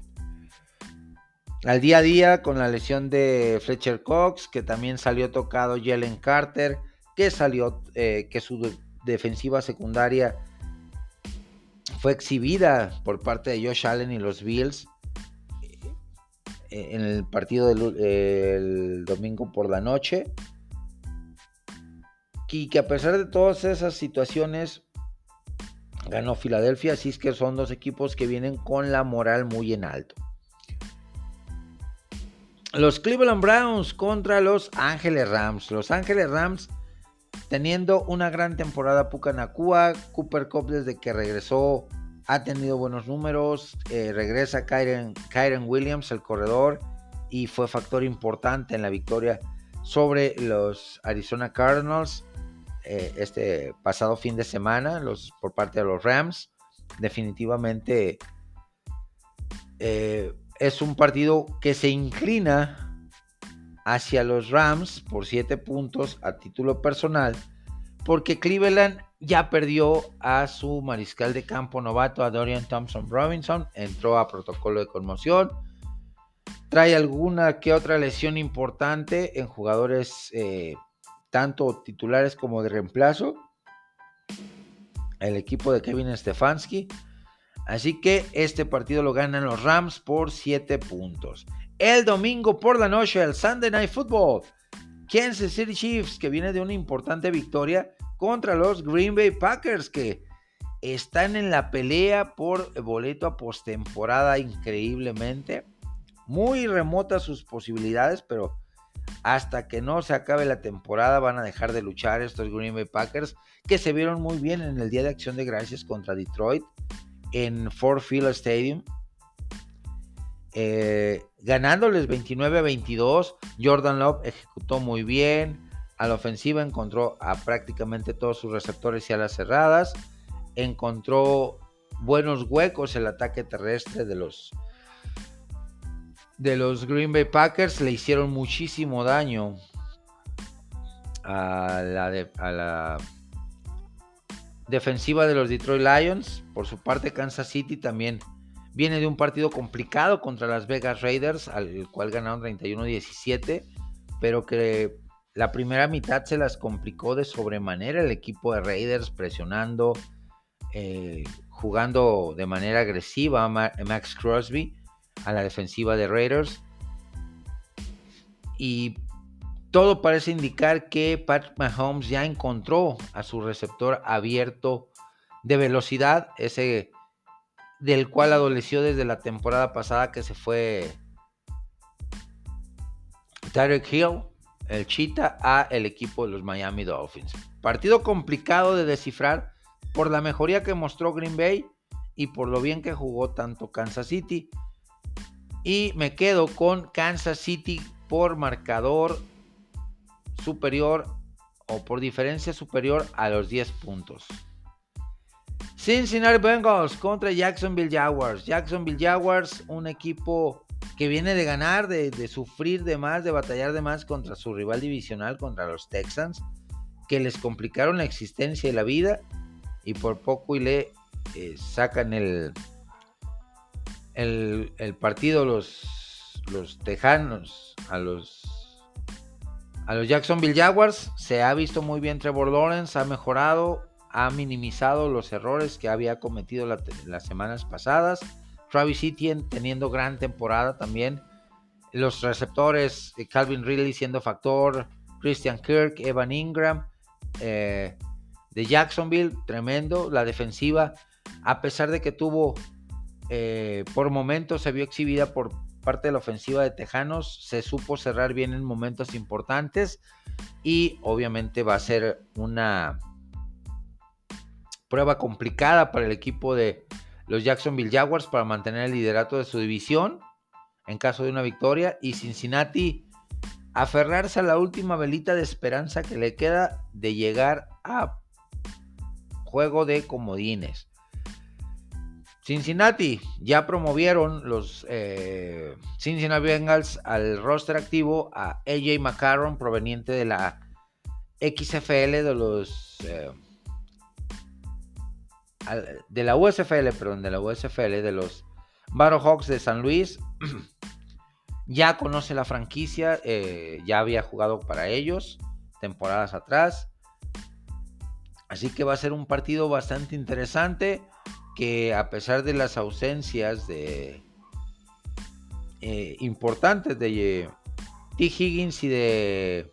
al día a día con la lesión de Fletcher Cox, que también salió tocado Jalen Carter, que salió, eh, que su defensiva secundaria fue exhibida por parte de Josh Allen y los Bills eh, en el partido del domingo por la noche. Y que a pesar de todas esas situaciones, ganó Filadelfia, así es que son dos equipos que vienen con la moral muy en alto. Los Cleveland Browns contra los Ángeles Rams. Los Ángeles Rams teniendo una gran temporada Pucanacua. Cooper Cup desde que regresó ha tenido buenos números. Eh, regresa Kyren, Williams, el corredor, y fue factor importante en la victoria sobre los Arizona Cardinals eh, este pasado fin de semana los, por parte de los Rams. Definitivamente eh, es un partido que se inclina hacia los Rams por 7 puntos a título personal, porque Cleveland ya perdió a su mariscal de campo novato, a Dorian Thompson Robinson, entró a protocolo de conmoción, trae alguna que otra lesión importante en jugadores eh, tanto titulares como de reemplazo. El equipo de Kevin Stefanski Así que este partido lo ganan los Rams por 7 puntos. El domingo por la noche, el Sunday Night Football. Kansas City Chiefs, que viene de una importante victoria contra los Green Bay Packers, que están en la pelea por boleto a postemporada increíblemente. Muy remotas sus posibilidades, pero hasta que no se acabe la temporada van a dejar de luchar estos Green Bay Packers, que se vieron muy bien en el Día de Acción de Gracias contra Detroit en Ford Field Stadium. Eh, ganándoles 29 a 22, Jordan Love ejecutó muy bien. A la ofensiva encontró a prácticamente todos sus receptores y alas cerradas. Encontró buenos huecos el ataque terrestre de los de los Green Bay Packers. Le hicieron muchísimo daño a la, a la defensiva de los Detroit Lions. Por su parte, Kansas City también viene de un partido complicado contra las Vegas Raiders, al cual ganaron 31-17, pero que la primera mitad se las complicó de sobremanera el equipo de Raiders, presionando, eh, jugando de manera agresiva a Max Crosby a la defensiva de Raiders. Y todo parece indicar que Patrick Mahomes ya encontró a su receptor abierto de velocidad, ese del cual adoleció desde la temporada pasada que se fue Tyreek Hill, el Cheetah, a el equipo de los Miami Dolphins. Partido complicado de descifrar por la mejoría que mostró Green Bay y por lo bien que jugó tanto Kansas City. Y me quedo con Kansas City por marcador superior o por diferencia superior a los 10 puntos. Cincinnati Bengals contra Jacksonville Jaguars. Jacksonville Jaguars, un equipo que viene de ganar, de, sufrir de más, de batallar de más contra su rival divisional, contra los Texans, que les complicaron la existencia y la vida y por poco y le eh, sacan el, el, el, partido los, los Tejanos a los a los Jacksonville Jaguars. Se ha visto muy bien Trevor Lawrence, ha mejorado, ha minimizado los errores que había cometido las semanas pasadas. Travis Etienne teniendo gran temporada también. Los receptores, eh, Calvin Ridley siendo factor, Christian Kirk, Evan Ingram, eh, de Jacksonville, tremendo. La defensiva, a pesar de que tuvo, eh, por momentos se vio exhibida por parte de la ofensiva de Tejanos, se supo cerrar bien en momentos importantes y obviamente va a ser una prueba complicada para el equipo de los Jacksonville Jaguars para mantener el liderato de su división en caso de una victoria y Cincinnati aferrarse a la última velita de esperanza que le queda de llegar a juego de comodines. Cincinnati ya promovieron los eh, Cincinnati Bengals al roster activo a AJ McCarron proveniente de la XFL de los eh, de la USFL, perdón, de la USFL, de los Battlehawks de San Luis. ya conoce la franquicia, eh, ya había jugado para ellos temporadas atrás. Así que va a ser un partido bastante interesante que a pesar de las ausencias de eh, importantes de eh, T. Higgins y de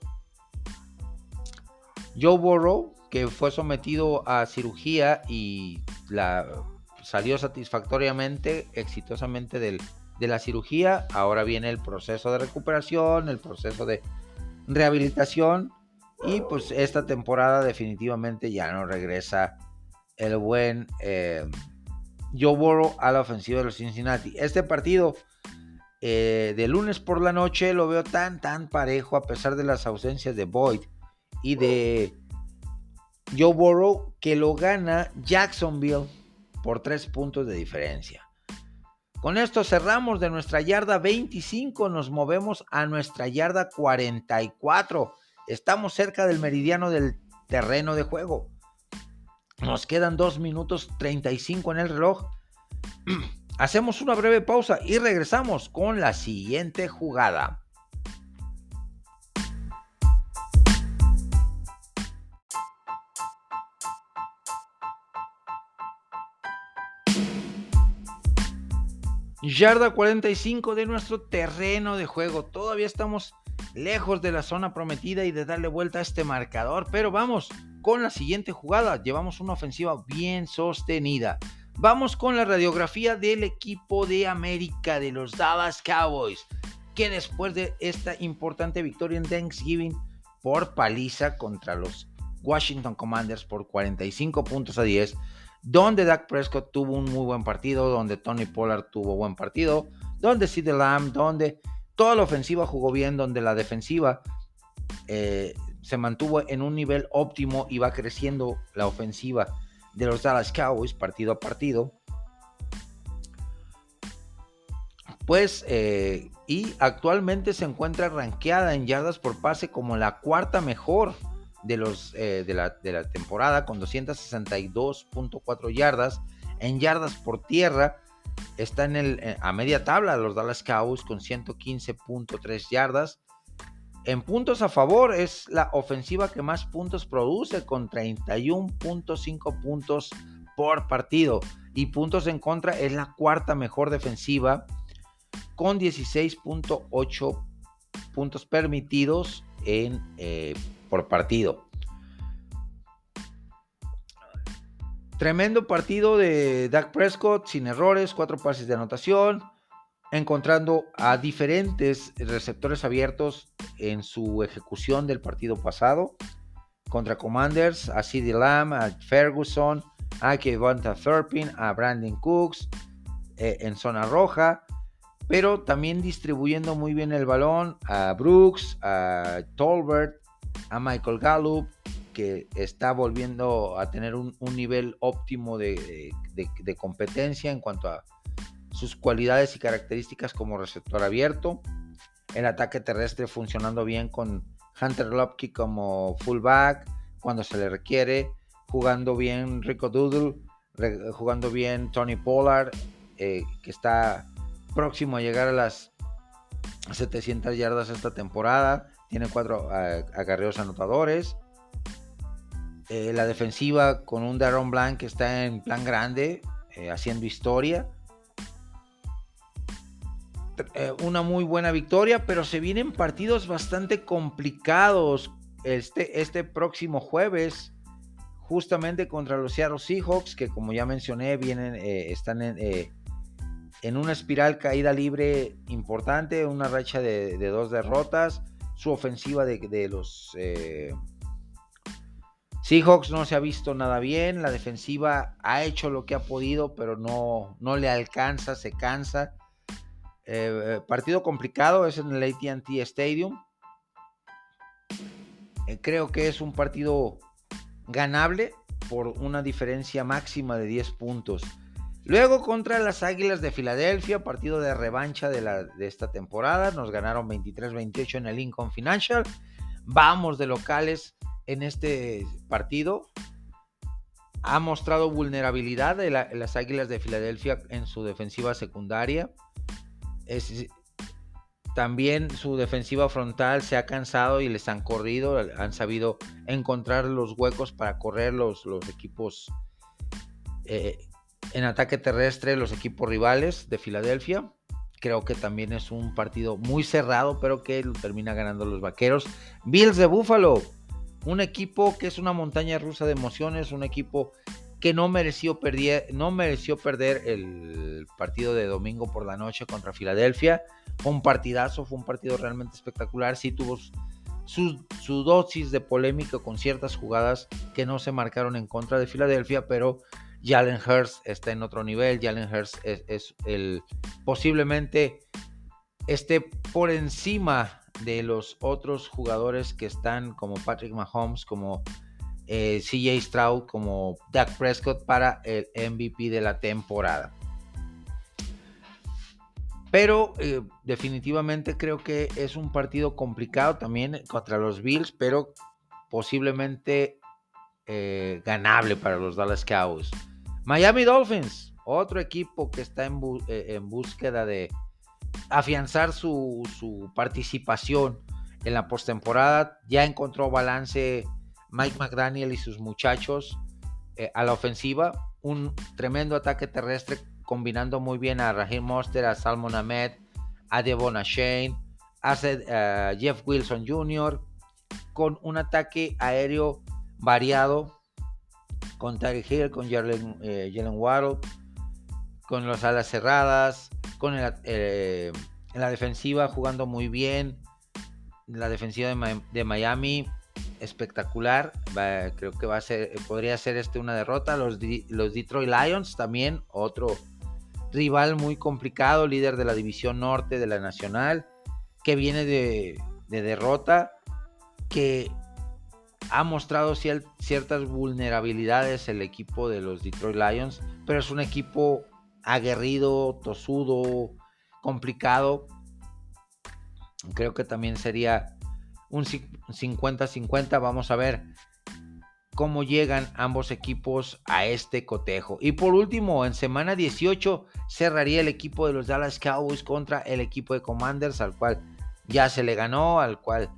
Joe Burrow, que fue sometido a cirugía y la, salió satisfactoriamente, exitosamente de la cirugía. Ahora viene el proceso de recuperación, el proceso de rehabilitación. Y pues esta temporada definitivamente ya no regresa el buen eh, Joe Burrow a la ofensiva de los Cincinnati. Este partido eh, de lunes por la noche lo veo tan, tan parejo a pesar de las ausencias de Boyd y de Joe Burrow que lo gana Jacksonville por tres puntos de diferencia. Con esto cerramos de nuestra yarda 25, nos movemos a nuestra yarda 44. Estamos cerca del meridiano del terreno de juego. Nos quedan 2 minutos 35 en el reloj. Hacemos una breve pausa y regresamos con la siguiente jugada. Yarda 45 de nuestro terreno de juego. Todavía estamos lejos de la zona prometida y de darle vuelta a este marcador, pero vamos con la siguiente jugada. Llevamos una ofensiva bien sostenida. Vamos con la radiografía del equipo de América de los Dallas Cowboys, que después de esta importante victoria en Thanksgiving por paliza contra los Washington Commanders por 45 puntos a 10, donde Dak Prescott tuvo un muy buen partido, donde Tony Pollard tuvo buen partido, donde Sid Lamb, donde toda la ofensiva jugó bien, donde la defensiva eh, se mantuvo en un nivel óptimo y va creciendo la ofensiva de los Dallas Cowboys partido a partido. Pues, eh, y actualmente se encuentra rankeada en yardas por pase como la cuarta mejor de, los, eh, la, de la temporada con 262.4 yardas. En yardas por tierra está en el, eh, a media tabla los Dallas Cowboys con 115.3 yardas. En puntos a favor es la ofensiva que más puntos produce con 31.5 puntos por partido. Y puntos en contra es la cuarta mejor defensiva con 16.8 puntos permitidos en, eh, por partido. Tremendo partido de Dak Prescott, sin errores, cuatro pases de anotación, encontrando a diferentes receptores abiertos en su ejecución del partido pasado contra Commanders, a CD Lamb, a Ferguson, a Kevonta Thurpin, a Brandon Cooks eh, en zona roja. pero también distribuyendo muy bien el balón a Brooks, a Tolbert, a Michael Gallup, que está volviendo a tener un, nivel óptimo de, competencia en cuanto a sus cualidades y características como receptor abierto. El ataque terrestre funcionando bien con Hunter Lopke como fullback cuando se le requiere. Jugando bien Rico Doodle, jugando bien Tony Pollard, eh, que está próximo a llegar a las 700 yardas esta temporada. Tiene cuatro agarreos anotadores. Eh, la defensiva con un Darren Blanc que está en plan grande, eh, haciendo historia. Eh, una muy buena victoria, pero se vienen partidos bastante complicados este, este próximo jueves, justamente contra los Seattle Seahawks, que como ya mencioné, vienen, están en, en, una espiral caída libre importante, una racha de, dos derrotas. Su ofensiva de, de los Seahawks no se ha visto nada bien, la defensiva ha hecho lo que ha podido, pero no, no le alcanza, se cansa. Eh, partido complicado, es en el ATT Stadium. Eh, creo que es un partido ganable por una diferencia máxima de 10 puntos. Luego contra las Águilas de Filadelfia, partido de revancha de, la, de esta temporada. Nos ganaron 23-28 en el Lincoln Financial. Vamos de locales en este partido. Ha mostrado vulnerabilidad las Águilas de Filadelfia en su defensiva secundaria. También su defensiva frontal se ha cansado y les han corrido, han sabido encontrar los huecos para correr los, los equipos eh, en ataque terrestre, los equipos rivales de Filadelfia. Creo que también es un partido muy cerrado, pero que lo termina ganando los vaqueros. Bills de Buffalo un equipo que es una montaña rusa de emociones, un equipo que no mereció, perder, no mereció perder el partido de domingo por la noche contra Filadelfia. Fue un partidazo, fue un partido realmente espectacular. Sí tuvo su, dosis de polémica con ciertas jugadas que no se marcaron en contra de Filadelfia, pero Jalen Hurst está en otro nivel. Jalen Hurst es, es el posiblemente esté por encima de los otros jugadores que están como Patrick Mahomes, como eh, CJ Stroud, como Dak Prescott para el MVP de la temporada. Pero eh, definitivamente creo que es un partido complicado también contra los Bills, pero posiblemente eh, ganable para los Dallas Cowboys. Miami Dolphins, otro equipo que está en búsqueda de, afianzar su, participación en la postemporada. Ya encontró balance Mike McDaniel y sus muchachos eh, a la ofensiva. Un tremendo ataque terrestre combinando muy bien a Raheem Monster, a Salmon Ahmed, a Devon Shane, a Jeff Wilson Jr., con un ataque aéreo variado con Terry Hill, con Jalen, eh, Waddle, con las alas cerradas, con eh, la defensiva jugando muy bien. La defensiva de, Miami espectacular. creo que va a ser, podría ser este una derrota. Los, los Detroit Lions también, otro rival muy complicado, líder de la división norte de la nacional, que viene de, de derrota, que ha mostrado ciertas vulnerabilidades el equipo de los Detroit Lions, pero es un equipo aguerrido, tosudo, complicado. Creo que también sería un 50-50. Vamos a ver cómo llegan ambos equipos a este cotejo. Y por último, en semana 18 cerraría el equipo de los Dallas Cowboys contra el equipo de Commanders, al cual ya se le ganó, al cual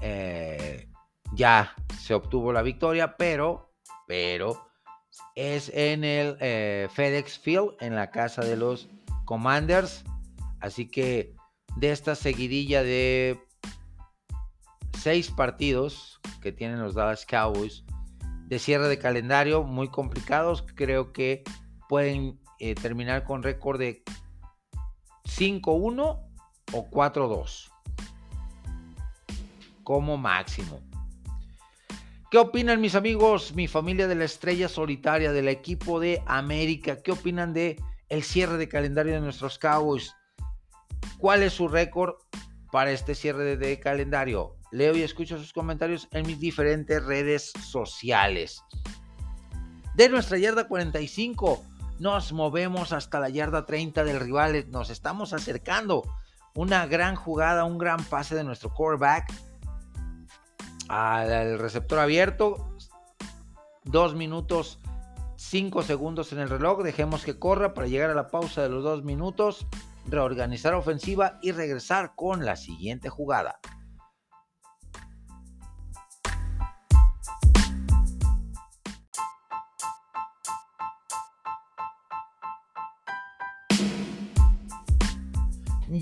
eh, ya se obtuvo la victoria, pero, pero es en el eh, FedEx Field, en la casa de los Commanders. Así que de esta seguidilla de seis partidos que tienen los Dallas Cowboys de cierre de calendario muy complicados, creo que pueden eh, terminar con récord de 5-1 o 4-2 como máximo. ¿Qué opinan mis amigos, mi familia de la estrella solitaria del equipo de América? ¿Qué opinan de el cierre de calendario de nuestros Cowboys? ¿Cuál es su récord para este cierre de, calendario? Leo y escucho sus comentarios en mis diferentes redes sociales. De nuestra yarda 45 nos movemos hasta la yarda 30 del rival, nos estamos acercando. Una gran jugada, un gran pase de nuestro quarterback al receptor abierto. Dos minutos, cinco segundos en el reloj. Dejemos que corra para llegar a la pausa de los dos minutos, reorganizar ofensiva y regresar con la siguiente jugada.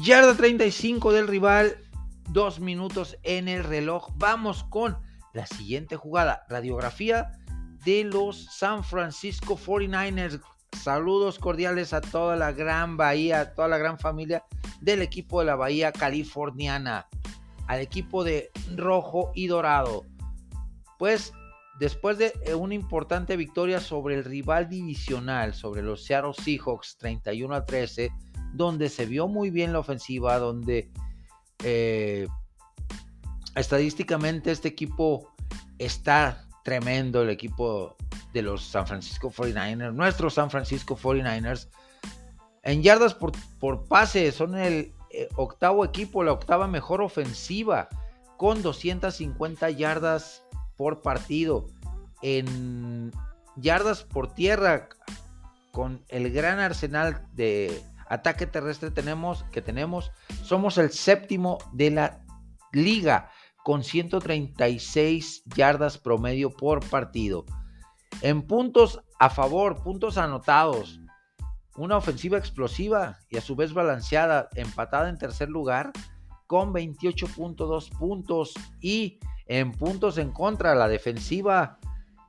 Yarda 35 del rival, dos minutos en el reloj. Vamos con la siguiente jugada. Radiografía de los San Francisco 49ers. Saludos cordiales a toda la gran bahía, a toda la gran familia del equipo de la bahía californiana, al equipo de rojo y dorado. Pues después de eh, una importante victoria sobre el rival divisional, sobre los Seattle Seahawks 31 a 13, donde se vio muy bien la ofensiva, donde eh, estadísticamente este equipo está tremendo, el equipo de los San Francisco 49ers, nuestros San Francisco 49ers. En yardas por, por pase son el eh, octavo equipo, la octava mejor ofensiva, con 250 yardas por partido. En yardas por tierra, con el gran arsenal de ataque terrestre tenemos, que tenemos, somos el séptimo de la liga con 136 yardas promedio por partido. En puntos a favor, puntos anotados, una ofensiva explosiva y a su vez balanceada, empatada en tercer lugar con 28.2 puntos y en puntos en contra, la defensiva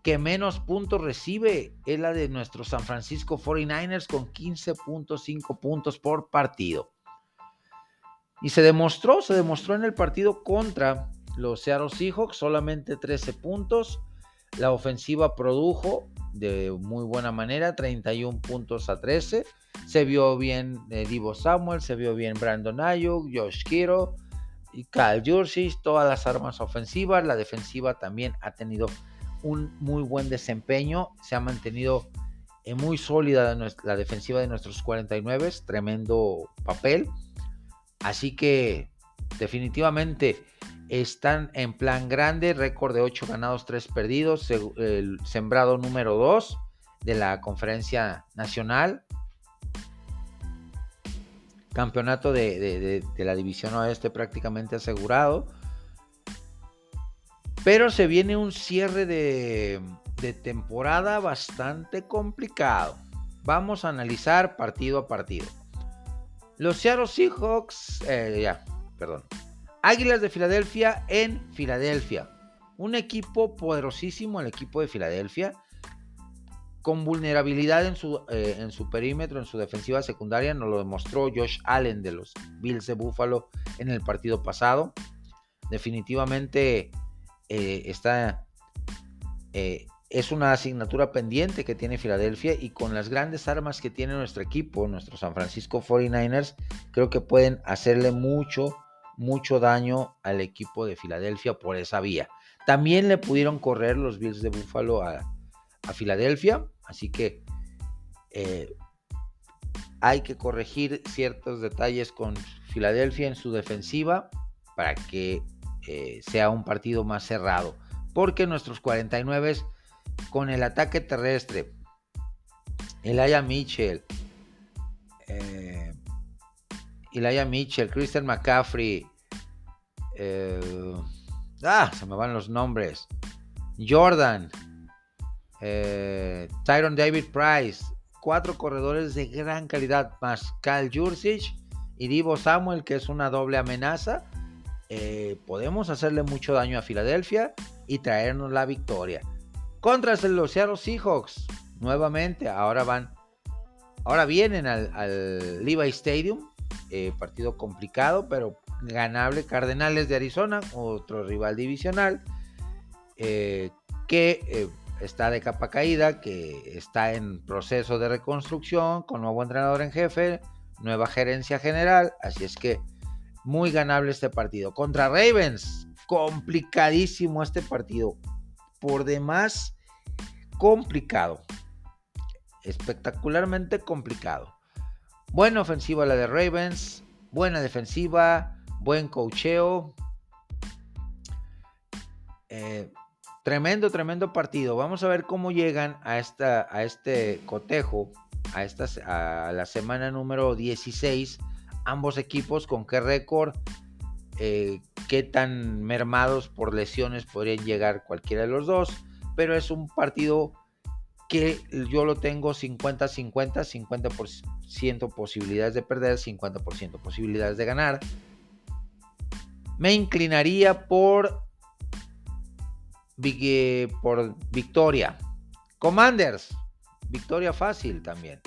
que menos puntos recibe es la de nuestros San Francisco 49ers con 15.5 puntos por partido. Y se demostró, se demostró en el partido contra los Seattle Seahawks, solamente 13 puntos. La ofensiva produjo de muy buena manera, 31 puntos a 13. Se vio bien eh, Divo Samuel, se vio bien Brandon Ayuk, Josh Kiro y Kyle todas las armas ofensivas. La defensiva también ha tenido un muy buen desempeño, se ha mantenido eh, muy sólida la defensiva de nuestros 49, tremendo papel. Así que definitivamente están en plan grande, récord de 8 ganados, 3 perdidos, el sembrado número 2 de la conferencia nacional. Campeonato de la división oeste prácticamente asegurado. Pero se viene un cierre de, temporada bastante complicado. Vamos a analizar partido a partido. Los Seattle Seahawks, eh, ya, perdón. Águilas de Filadelfia en Filadelfia. Un equipo poderosísimo, el equipo de Filadelfia, con vulnerabilidad en su, eh, en su perímetro, en su defensiva secundaria. Nos lo demostró Josh Allen de los Bills de Buffalo en el partido pasado. Definitivamente eh, está, eh, es una asignatura pendiente que tiene Filadelfia y con las grandes armas que tiene nuestro equipo, nuestro San Francisco 49ers, creo que pueden hacerle mucho, mucho daño al equipo de Filadelfia por esa vía. También le pudieron correr los Bills de Buffalo a, Filadelfia, así que eh, hay que corregir ciertos detalles con Filadelfia en su defensiva para que eh, sea un partido más cerrado. Porque nuestros 49 con el ataque terrestre, Elijah Mitchell, eh, Elijah Mitchell, Christian McCaffrey, eh, ah, se me van los nombres, Jordan, Tyron David Price, cuatro corredores de gran calidad, más Kyle Jursich y Divo Samuel, que es una doble amenaza eh, podemos hacerle mucho daño a Filadelfia y traernos la victoria. Contra los Seattle Seahawks, nuevamente, ahora van, ahora vienen al, Levi Stadium, eh, partido complicado, pero ganable. Cardenales de Arizona, otro rival divisional, eh, que está de capa caída, que está en proceso de reconstrucción, con nuevo entrenador en jefe, nueva gerencia general, así es que muy ganable este partido. Contra Ravens, complicadísimo este partido, por demás complicado, espectacularmente complicado. Buena ofensiva la de Ravens, buena defensiva, buen cocheo. Eh, tremendo, tremendo partido. Vamos a ver cómo llegan a, esta, a este cotejo, a, esta, a la semana número 16, ambos equipos, con qué récord, eh, qué tan mermados por lesiones podrían llegar cualquiera de los dos. Pero es un partido que yo lo tengo 50-50, 50%, posibilidades de perder, 50% posibilidades de ganar. Me inclinaría por, por victoria. Commanders, victoria fácil también.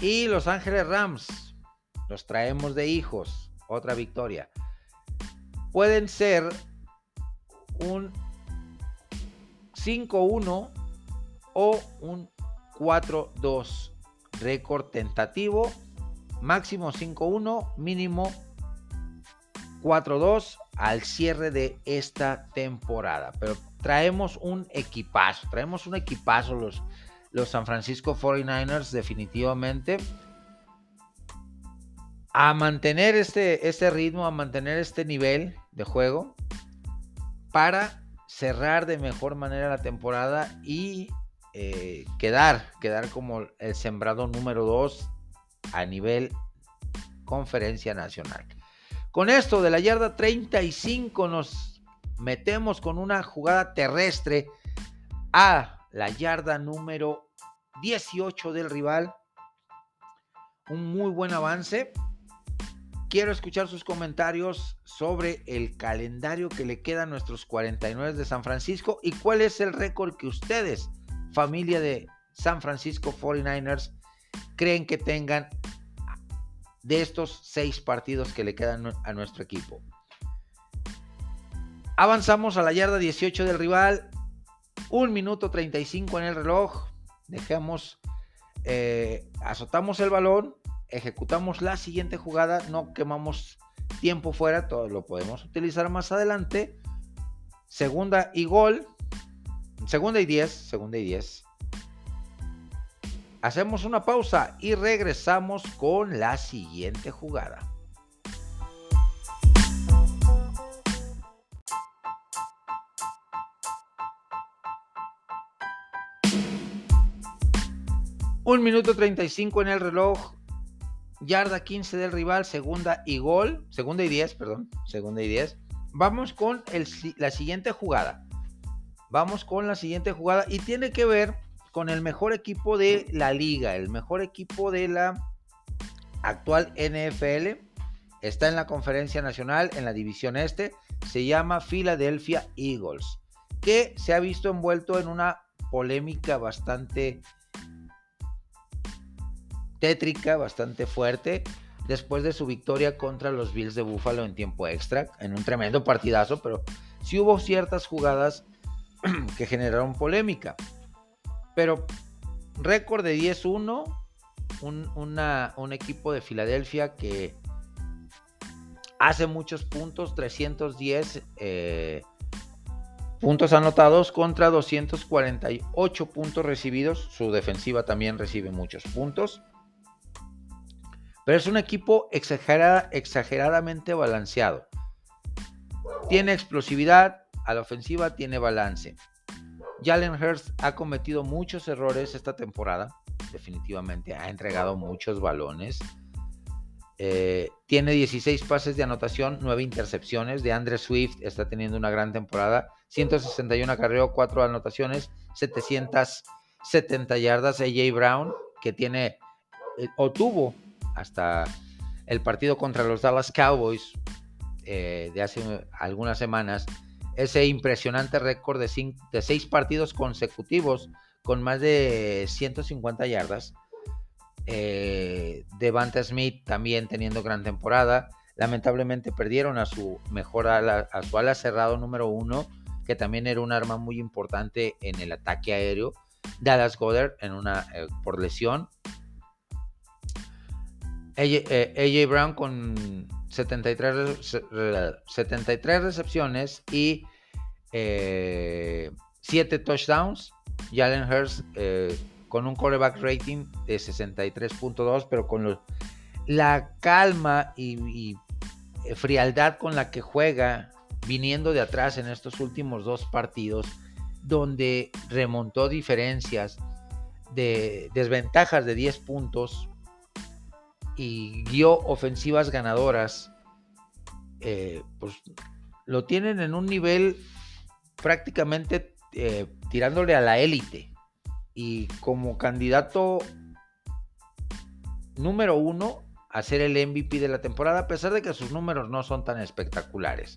Y Los Ángeles Rams, los traemos de hijos, otra victoria. Pueden ser un 5-1 o un 4-2. Récord tentativo, máximo 5-1, mínimo 4-2 al cierre de esta temporada. Pero traemos un equipazo, traemos un equipazo los, los San Francisco 49ers definitivamente. A mantener este, este ritmo, a mantener este nivel de juego para cerrar de mejor manera la temporada y eh, quedar, quedar como el sembrado número 2 a nivel conferencia nacional. Con esto de la yarda 35 nos metemos con una jugada terrestre a la yarda número 18 del rival. Un muy buen avance. Quiero escuchar sus comentarios sobre el calendario que le queda a nuestros 49 de San Francisco y cuál es el récord que ustedes familia de San Francisco 49ers creen que tengan de estos seis partidos que le quedan a nuestro equipo. Avanzamos a la yarda 18 del rival. Un minuto 35 en el reloj. Dejamos, eh, azotamos el balón, ejecutamos la siguiente jugada, no quemamos tiempo fuera, todo lo podemos utilizar más adelante. Segunda y gol. Segunda y 10, segunda y 10. Hacemos una pausa y regresamos con la siguiente jugada. Un minuto 35 en el reloj. Yarda 15 del rival, segunda y gol. Segunda y 10, perdón. Segunda y 10. Vamos con la siguiente jugada. Vamos con la siguiente jugada y tiene que ver con el mejor equipo de la liga, el mejor equipo de la actual NFL. Está en la conferencia nacional, en la división este. Se llama Philadelphia Eagles, que se ha visto envuelto en una polémica bastante tétrica, bastante fuerte, después de su victoria contra los Bills de Buffalo en tiempo extra, en un tremendo partidazo, pero sí hubo ciertas jugadas que generaron polémica. Pero récord de 10-1, un, equipo de Filadelfia que hace muchos puntos, 310 eh, puntos anotados contra 248 puntos recibidos. Su defensiva también recibe muchos puntos. Pero es un equipo exageradamente balanceado. Tiene explosividad, a la ofensiva tiene balance. Jalen Hurst ha cometido muchos errores esta temporada, definitivamente, ha entregado muchos balones. Eh, tiene 16 pases de anotación, 9 intercepciones. De Andre Swift está teniendo una gran temporada. 161 acarreo, 4 anotaciones, 770 yardas. AJ Brown, que tiene eh, o tuvo hasta el partido contra los Dallas Cowboys eh, de hace algunas semanas, ese impresionante récord de, de seis partidos consecutivos con más de 150 yardas. Eh, Devante Smith también teniendo gran temporada. Lamentablemente perdieron a su mejor ala, a su ala cerrado número uno, que también era un arma muy importante en el ataque aéreo. Dallas Goddard en una, eh, por lesión. AJ, Brown con 73, 73 recepciones y 7 touchdowns. Jalen Hurst con un quarterback rating de 63.2, pero con la calma y, frialdad con la que juega viniendo de atrás en estos últimos dos partidos, donde remontó diferencias de desventajas de 10 puntos y guió ofensivas ganadoras, eh, pues lo tienen en un nivel prácticamente eh, tirándole a la élite. Y como candidato número uno a ser el MVP de la temporada, a pesar de que sus números no son tan espectaculares.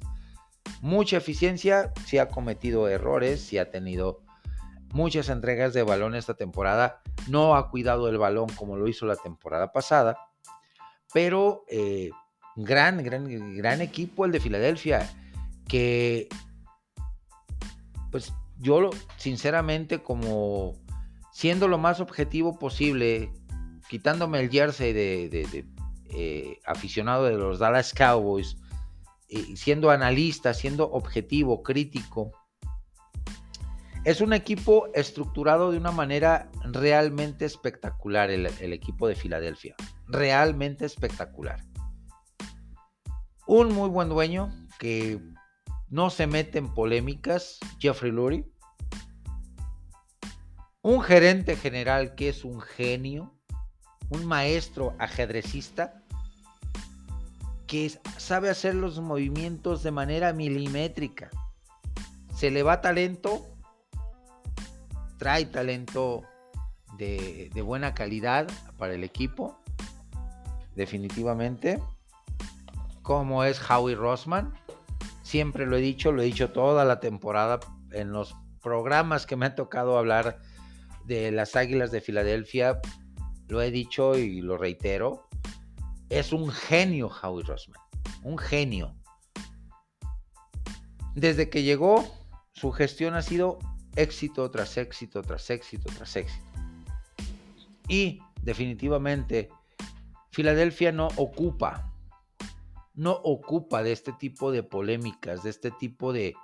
Mucha eficiencia, sí ha cometido errores, sí ha tenido muchas entregas de balón esta temporada, no ha cuidado el balón como lo hizo la temporada pasada, pero eh, gran, gran, gran equipo el de Filadelfia, que pues yo sinceramente como siendo lo más objetivo posible, quitándome el jersey de, eh, aficionado de los Dallas Cowboys, y siendo analista, siendo objetivo, crítico. Es un equipo estructurado de una manera realmente espectacular, el equipo de Filadelfia. Realmente espectacular. Un muy buen dueño que no se mete en polémicas, Jeffrey Lurie un gerente general que es un genio, un maestro ajedrecista que sabe hacer los movimientos de manera milimétrica. Se le va talento, trae talento de, de buena calidad para el equipo, definitivamente, como es Howie Rossman. Siempre lo he dicho, lo he dicho toda la temporada en los programas que me ha tocado hablar de las Águilas de Filadelfia, lo he dicho y lo reitero, es un genio Howie Roseman, un genio. Desde que llegó, su gestión ha sido éxito tras éxito, tras éxito, tras éxito. Y definitivamente, Filadelfia no ocupa, no ocupa de este tipo de polémicas, de este tipo de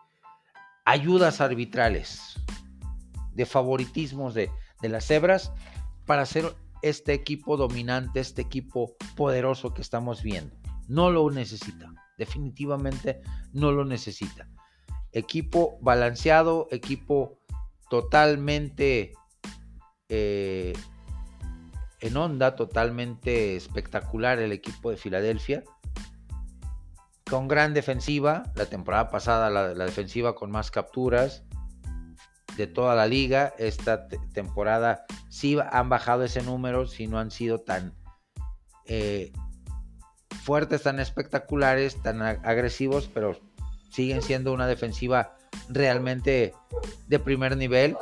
ayudas arbitrales de favoritismos de, las cebras para ser este equipo dominante, este equipo poderoso que estamos viendo. No lo necesita, definitivamente no lo necesita. Equipo balanceado, equipo totalmente eh, en onda, totalmente espectacular el equipo de Filadelfia. Con gran defensiva, la temporada pasada la defensiva con más capturas, de toda la liga. Esta temporada sí han bajado ese número, si no han sido tan eh, fuertes, tan espectaculares, tan agresivos, pero siguen siendo una defensiva realmente de primer nivel.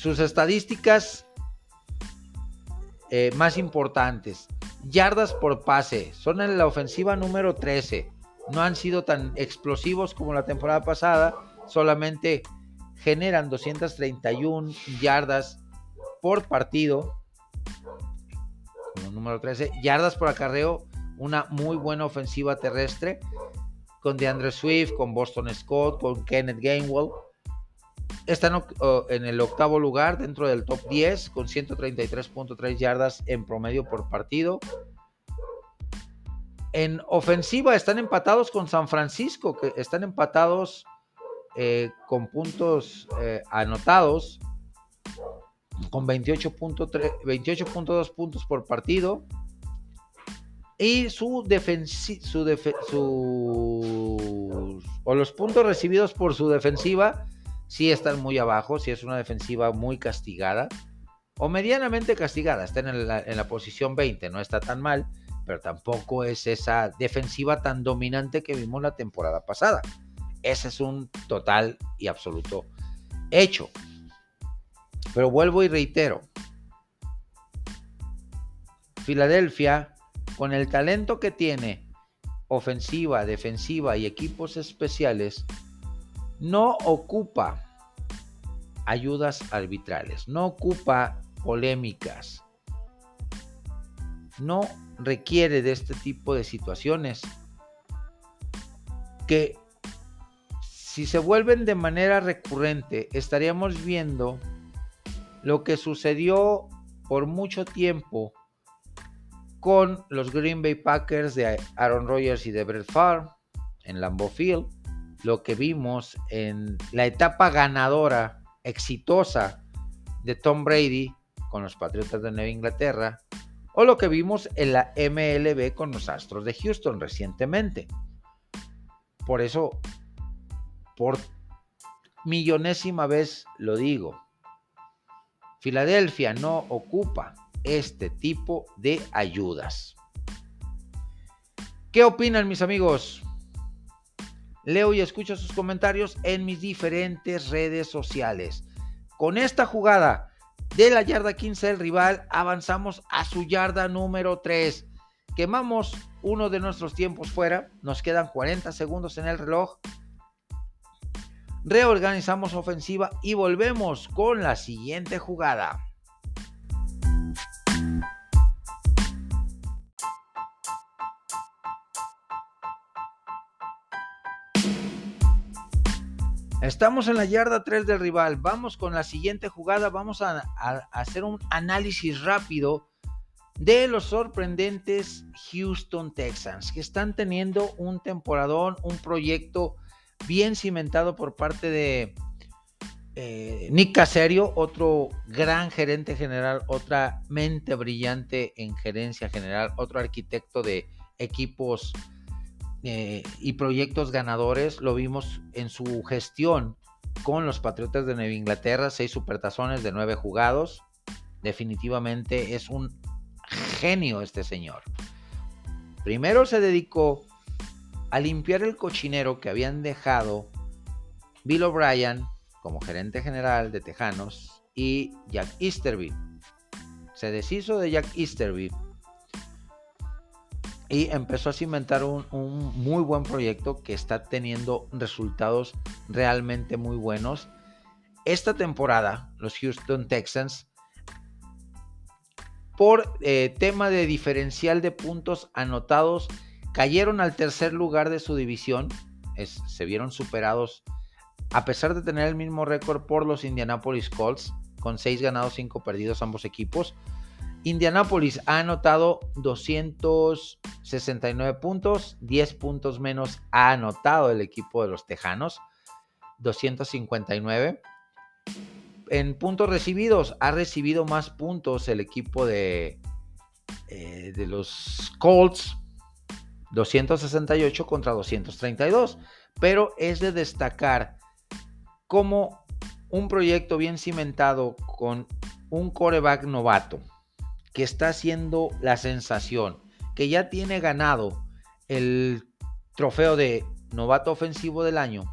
Sus estadísticas eh, más importantes. Yardas por pase. Son en la ofensiva número 13 no han sido tan explosivos como la temporada pasada, solamente generan 231 yardas por partido, como número 13, yardas por acarreo, una muy buena ofensiva terrestre con DeAndre Swift, con Boston Scott, con Kenneth Gainwell. Están en el octavo lugar dentro del top 10 con 133.3 yardas en promedio por partido. En ofensiva están empatados con San Francisco, que están empatados eh, con puntos eh, anotados, con 28.2 puntos por partido. Y su defensiva, su, o los puntos recibidos por su defensiva, sí están muy abajo, sí es una defensiva muy castigada, o medianamente castigada, está en la, en la posición 20, no está tan mal pero tampoco es esa defensiva tan dominante que vimos la temporada pasada. Ese es un total y absoluto hecho. Pero vuelvo y reitero, Filadelfia, con el talento que tiene, ofensiva, defensiva y equipos especiales, no ocupa ayudas arbitrales, no ocupa polémicas. No requiere de este tipo de situaciones que si se vuelven de manera recurrente estaríamos viendo lo que sucedió por mucho tiempo con los Green Bay Packers de Aaron Rodgers y de Brett Favre en Lambeau Field, lo que vimos en la etapa ganadora exitosa de Tom Brady con los Patriotas de Nueva Inglaterra, o lo que vimos en la MLB con los Astros de Houston recientemente. Por eso, por millonésima vez lo digo, Filadelfia no ocupa este tipo de ayudas. ¿Qué opinan mis amigos? Leo y escucho sus comentarios en mis diferentes redes sociales. Con esta jugada de la yarda 15 del rival, avanzamos a su yarda número 3. Quemamos uno de nuestros tiempos fuera, nos quedan 40 segundos en el reloj. Reorganizamos ofensiva y volvemos con la siguiente jugada. Estamos en la yarda 3 del rival. Vamos con la siguiente jugada. Vamos a, hacer un análisis rápido de los sorprendentes Houston Texans, que están teniendo un temporadón, un proyecto bien cimentado por parte de eh, Nick Caserio, otro gran gerente general, otra mente brillante en gerencia general, otro arquitecto de equipos eh, y proyectos ganadores. Lo vimos en su gestión con los Patriotas de Nueva Inglaterra, seis supertazones de nueve jugados. Definitivamente es un genio este señor. Primero se dedicó a limpiar el cochinero que habían dejado Bill O'Brien como gerente general de Tejanos y Jack Easterby. Se deshizo de Jack Easterby y empezó a cimentar un, muy buen proyecto que está teniendo resultados realmente muy buenos. Esta temporada, los Houston Texans, por eh, tema de diferencial de puntos anotados, cayeron al tercer lugar de su división. se vieron superados, a pesar de tener el mismo récord por los Indianapolis Colts, con 6 ganados, 5 perdidos ambos equipos. Indianapolis ha anotado 269 puntos, 10 puntos menos ha anotado el equipo de los Tejanos, 259. En puntos recibidos, ha recibido más puntos el equipo de, eh, de los Colts, 268 contra 232. Pero es de destacar como un proyecto bien cimentado con un coreback novato que está haciendo la sensación, que ya tiene ganado el trofeo de novato ofensivo del año,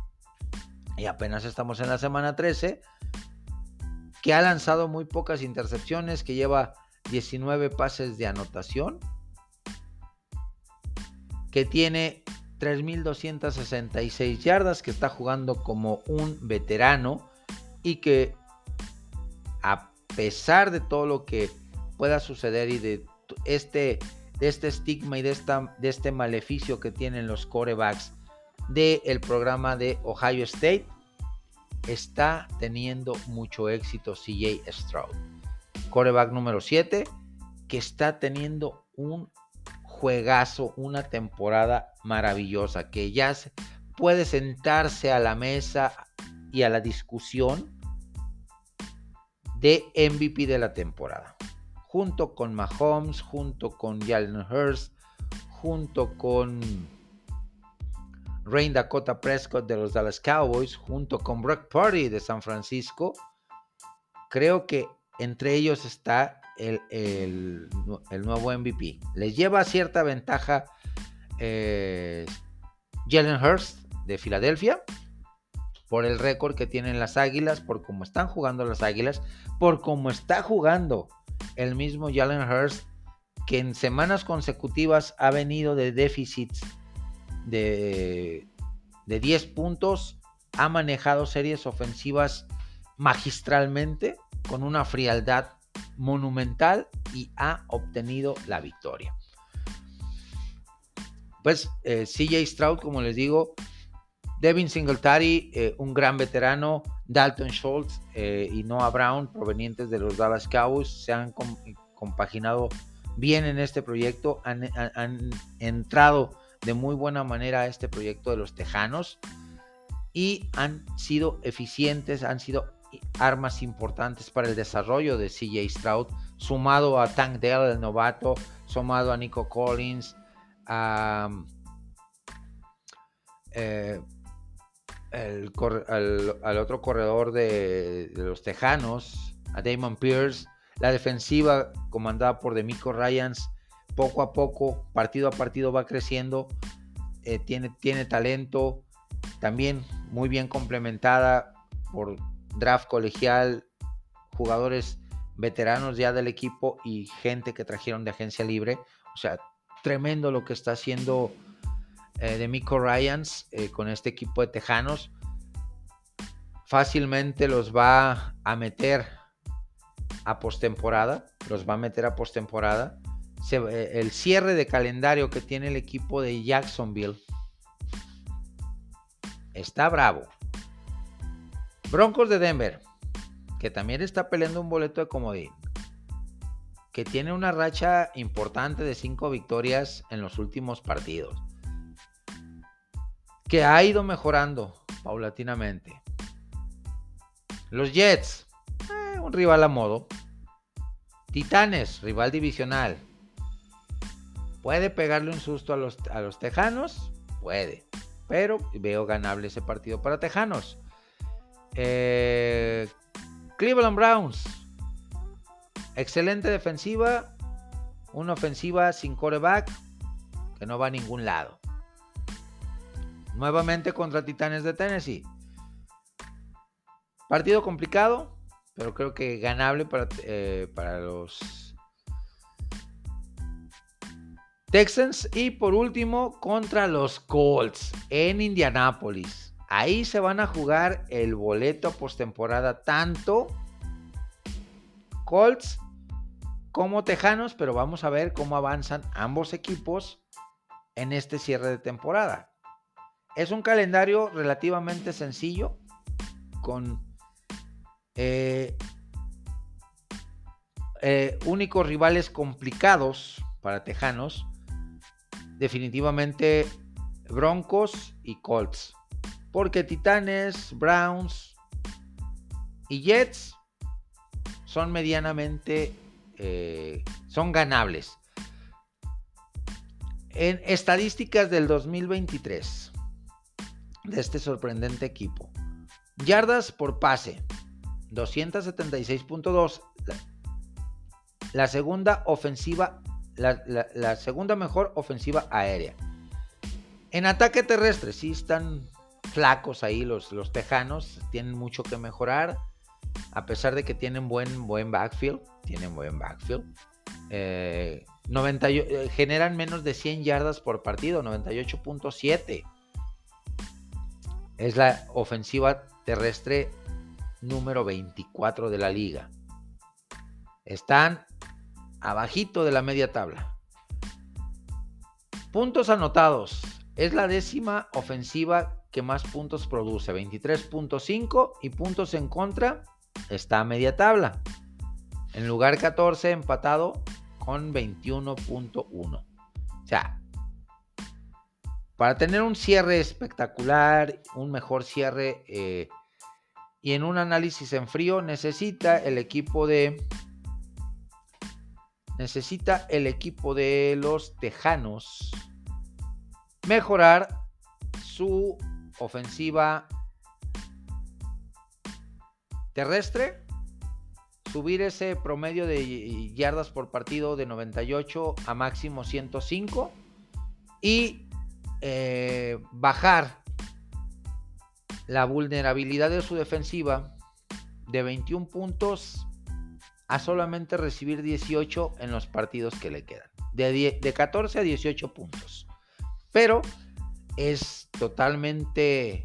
y apenas estamos en la semana 13, que ha lanzado muy pocas intercepciones, que lleva 19 pases de anotación, que tiene 3.266 yardas, que está jugando como un veterano y que a pesar de todo lo que pueda suceder y de este, este estigma y de, esta, de este maleficio que tienen los corebacks del programa de Ohio State, está teniendo mucho éxito CJ Stroud. Coreback número 7, que está teniendo un juegazo, una temporada maravillosa, que ya puede sentarse a la mesa y a la discusión de MVP de la temporada junto con Mahomes, junto con Jalen Hurst, junto con Rain Dakota Prescott de los Dallas Cowboys, junto con Brock Purdy de San Francisco. Creo que entre ellos está el, nuevo MVP. Les lleva cierta ventaja eh, Jalen Hurst de Filadelfia por el récord que tienen las Águilas, por cómo están jugando las Águilas, por cómo está jugando el mismo Jalen Hurst, que en semanas consecutivas ha venido de déficits de, de 10 puntos, ha manejado series ofensivas magistralmente, con una frialdad monumental y ha obtenido la victoria. Pues eh, CJ Stroud, como les digo, Devin Singletary, eh, un gran veterano, Dalton Schultz eh, y Noah Brown, provenientes de los Dallas Cowboys, se han compaginado bien en este proyecto, han, entrado de muy buena manera a este proyecto de los Tejanos y han sido eficientes, han sido armas importantes para el desarrollo de CJ Stroud, sumado a Tank Dell, el novato, sumado a Nico Collins, a, eh, al, otro corredor de, los Tejanos, a Damon Pierce, la defensiva comandada por Demico Ryans, poco a poco, partido a partido va creciendo, eh, tiene, tiene talento, también muy bien complementada por draft colegial, jugadores veteranos ya del equipo y gente que trajeron de agencia libre. O sea, tremendo lo que está haciendo eh, de Miko Ryans eh, con este equipo de Tejanos. Fácilmente los va a meter a postemporada. Los va a meter a postemporada. Eh, el cierre de calendario que tiene el equipo de Jacksonville está bravo. Broncos de Denver, que también está peleando un boleto de comodín, que tiene una racha importante de cinco victorias en los últimos partidos, que ha ido mejorando paulatinamente. Los Jets, eh, un rival a modo. Titanes, rival divisional. ¿Puede pegarle un susto a los, a los Tejanos? Puede. Pero veo ganable ese partido para Tejanos. Eh, Cleveland Browns. Excelente defensiva. Una ofensiva sin coreback que no va a ningún lado. Nuevamente contra Titanes de Tennessee. Partido complicado, pero creo que ganable para, eh, para los Texans. Y por último, contra los Colts en Indianápolis. Ahí se van a jugar el boleto postemporada tanto Colts como Tejanos, pero vamos a ver cómo avanzan ambos equipos en este cierre de temporada. Es un calendario relativamente sencillo con eh, eh, únicos rivales complicados para Tejanos. Definitivamente Broncos y Colts. Porque Titanes, Browns y Jets son medianamente, eh, son ganables. En estadísticas del 2023 de este sorprendente equipo. Yardas por pase, 276.2. La, segunda ofensiva, la, segunda mejor ofensiva aérea. En ataque terrestre, sí están flacos ahí los, los tejanos, tienen mucho que mejorar, a pesar de que tienen buen, buen backfield, tienen buen backfield. 90, eh, eh, generan menos de 100 yardas por partido, 98.7. Es la ofensiva terrestre número 24 de la liga. Están abajito de la media tabla. Puntos anotados. Es la décima ofensiva que más puntos produce, 23.5 y puntos en contra está a media tabla. En lugar 14 empatado con 21.1. O sea, para tener un cierre espectacular, un mejor cierre eh, y en un análisis en frío necesita el equipo de necesita el equipo de los Tejanos mejorar su ofensiva terrestre, subir ese promedio de yardas por partido de 98 a máximo 105 y eh, bajar la vulnerabilidad de su defensiva de 21 puntos a solamente recibir 18 en los partidos que le quedan. De, de 14 a 18 puntos. Pero es totalmente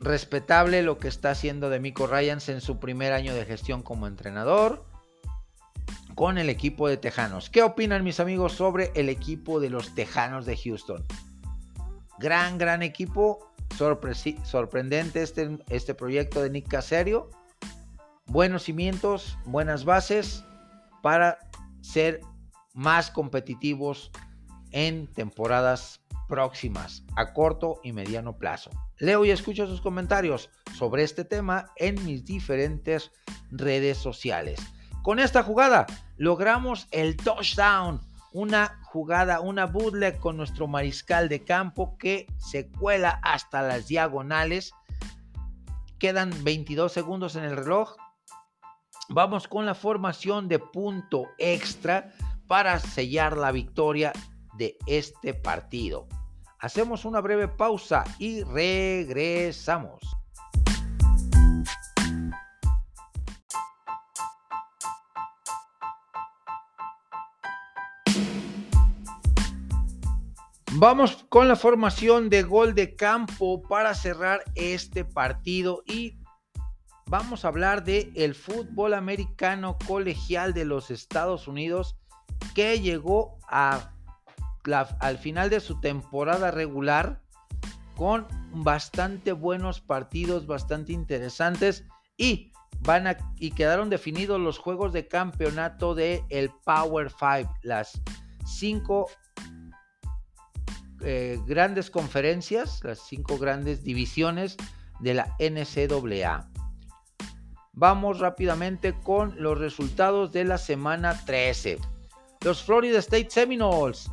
respetable lo que está haciendo Demico Ryans en su primer año de gestión como entrenador con el equipo de Tejanos. ¿Qué opinan mis amigos sobre el equipo de los Tejanos de Houston? Gran, gran equipo. sorprendente este, este proyecto de Nick Caserio. Buenos cimientos, buenas bases para ser más competitivos en temporadas próximas a corto y mediano plazo. Leo y escucho sus comentarios sobre este tema en mis diferentes redes sociales. Con esta jugada logramos el touchdown, una jugada, una bootleg con nuestro mariscal de campo que se cuela hasta las diagonales. Quedan 22 segundos en el reloj. Vamos con la formación de punto extra para sellar la victoria de este partido. Hacemos una breve pausa y regresamos. Vamos con la formación de gol de campo para cerrar este partido y vamos a hablar de el fútbol americano colegial de los Estados Unidos que llegó a al final de su temporada regular con bastante buenos partidos, bastante interesantes y van a, y quedaron definidos los juegos de campeonato de el Power 5, las cinco eh, grandes conferencias, las cinco grandes divisiones de la NCAA. Vamos rápidamente con los resultados de la semana 13. Los Florida State Seminoles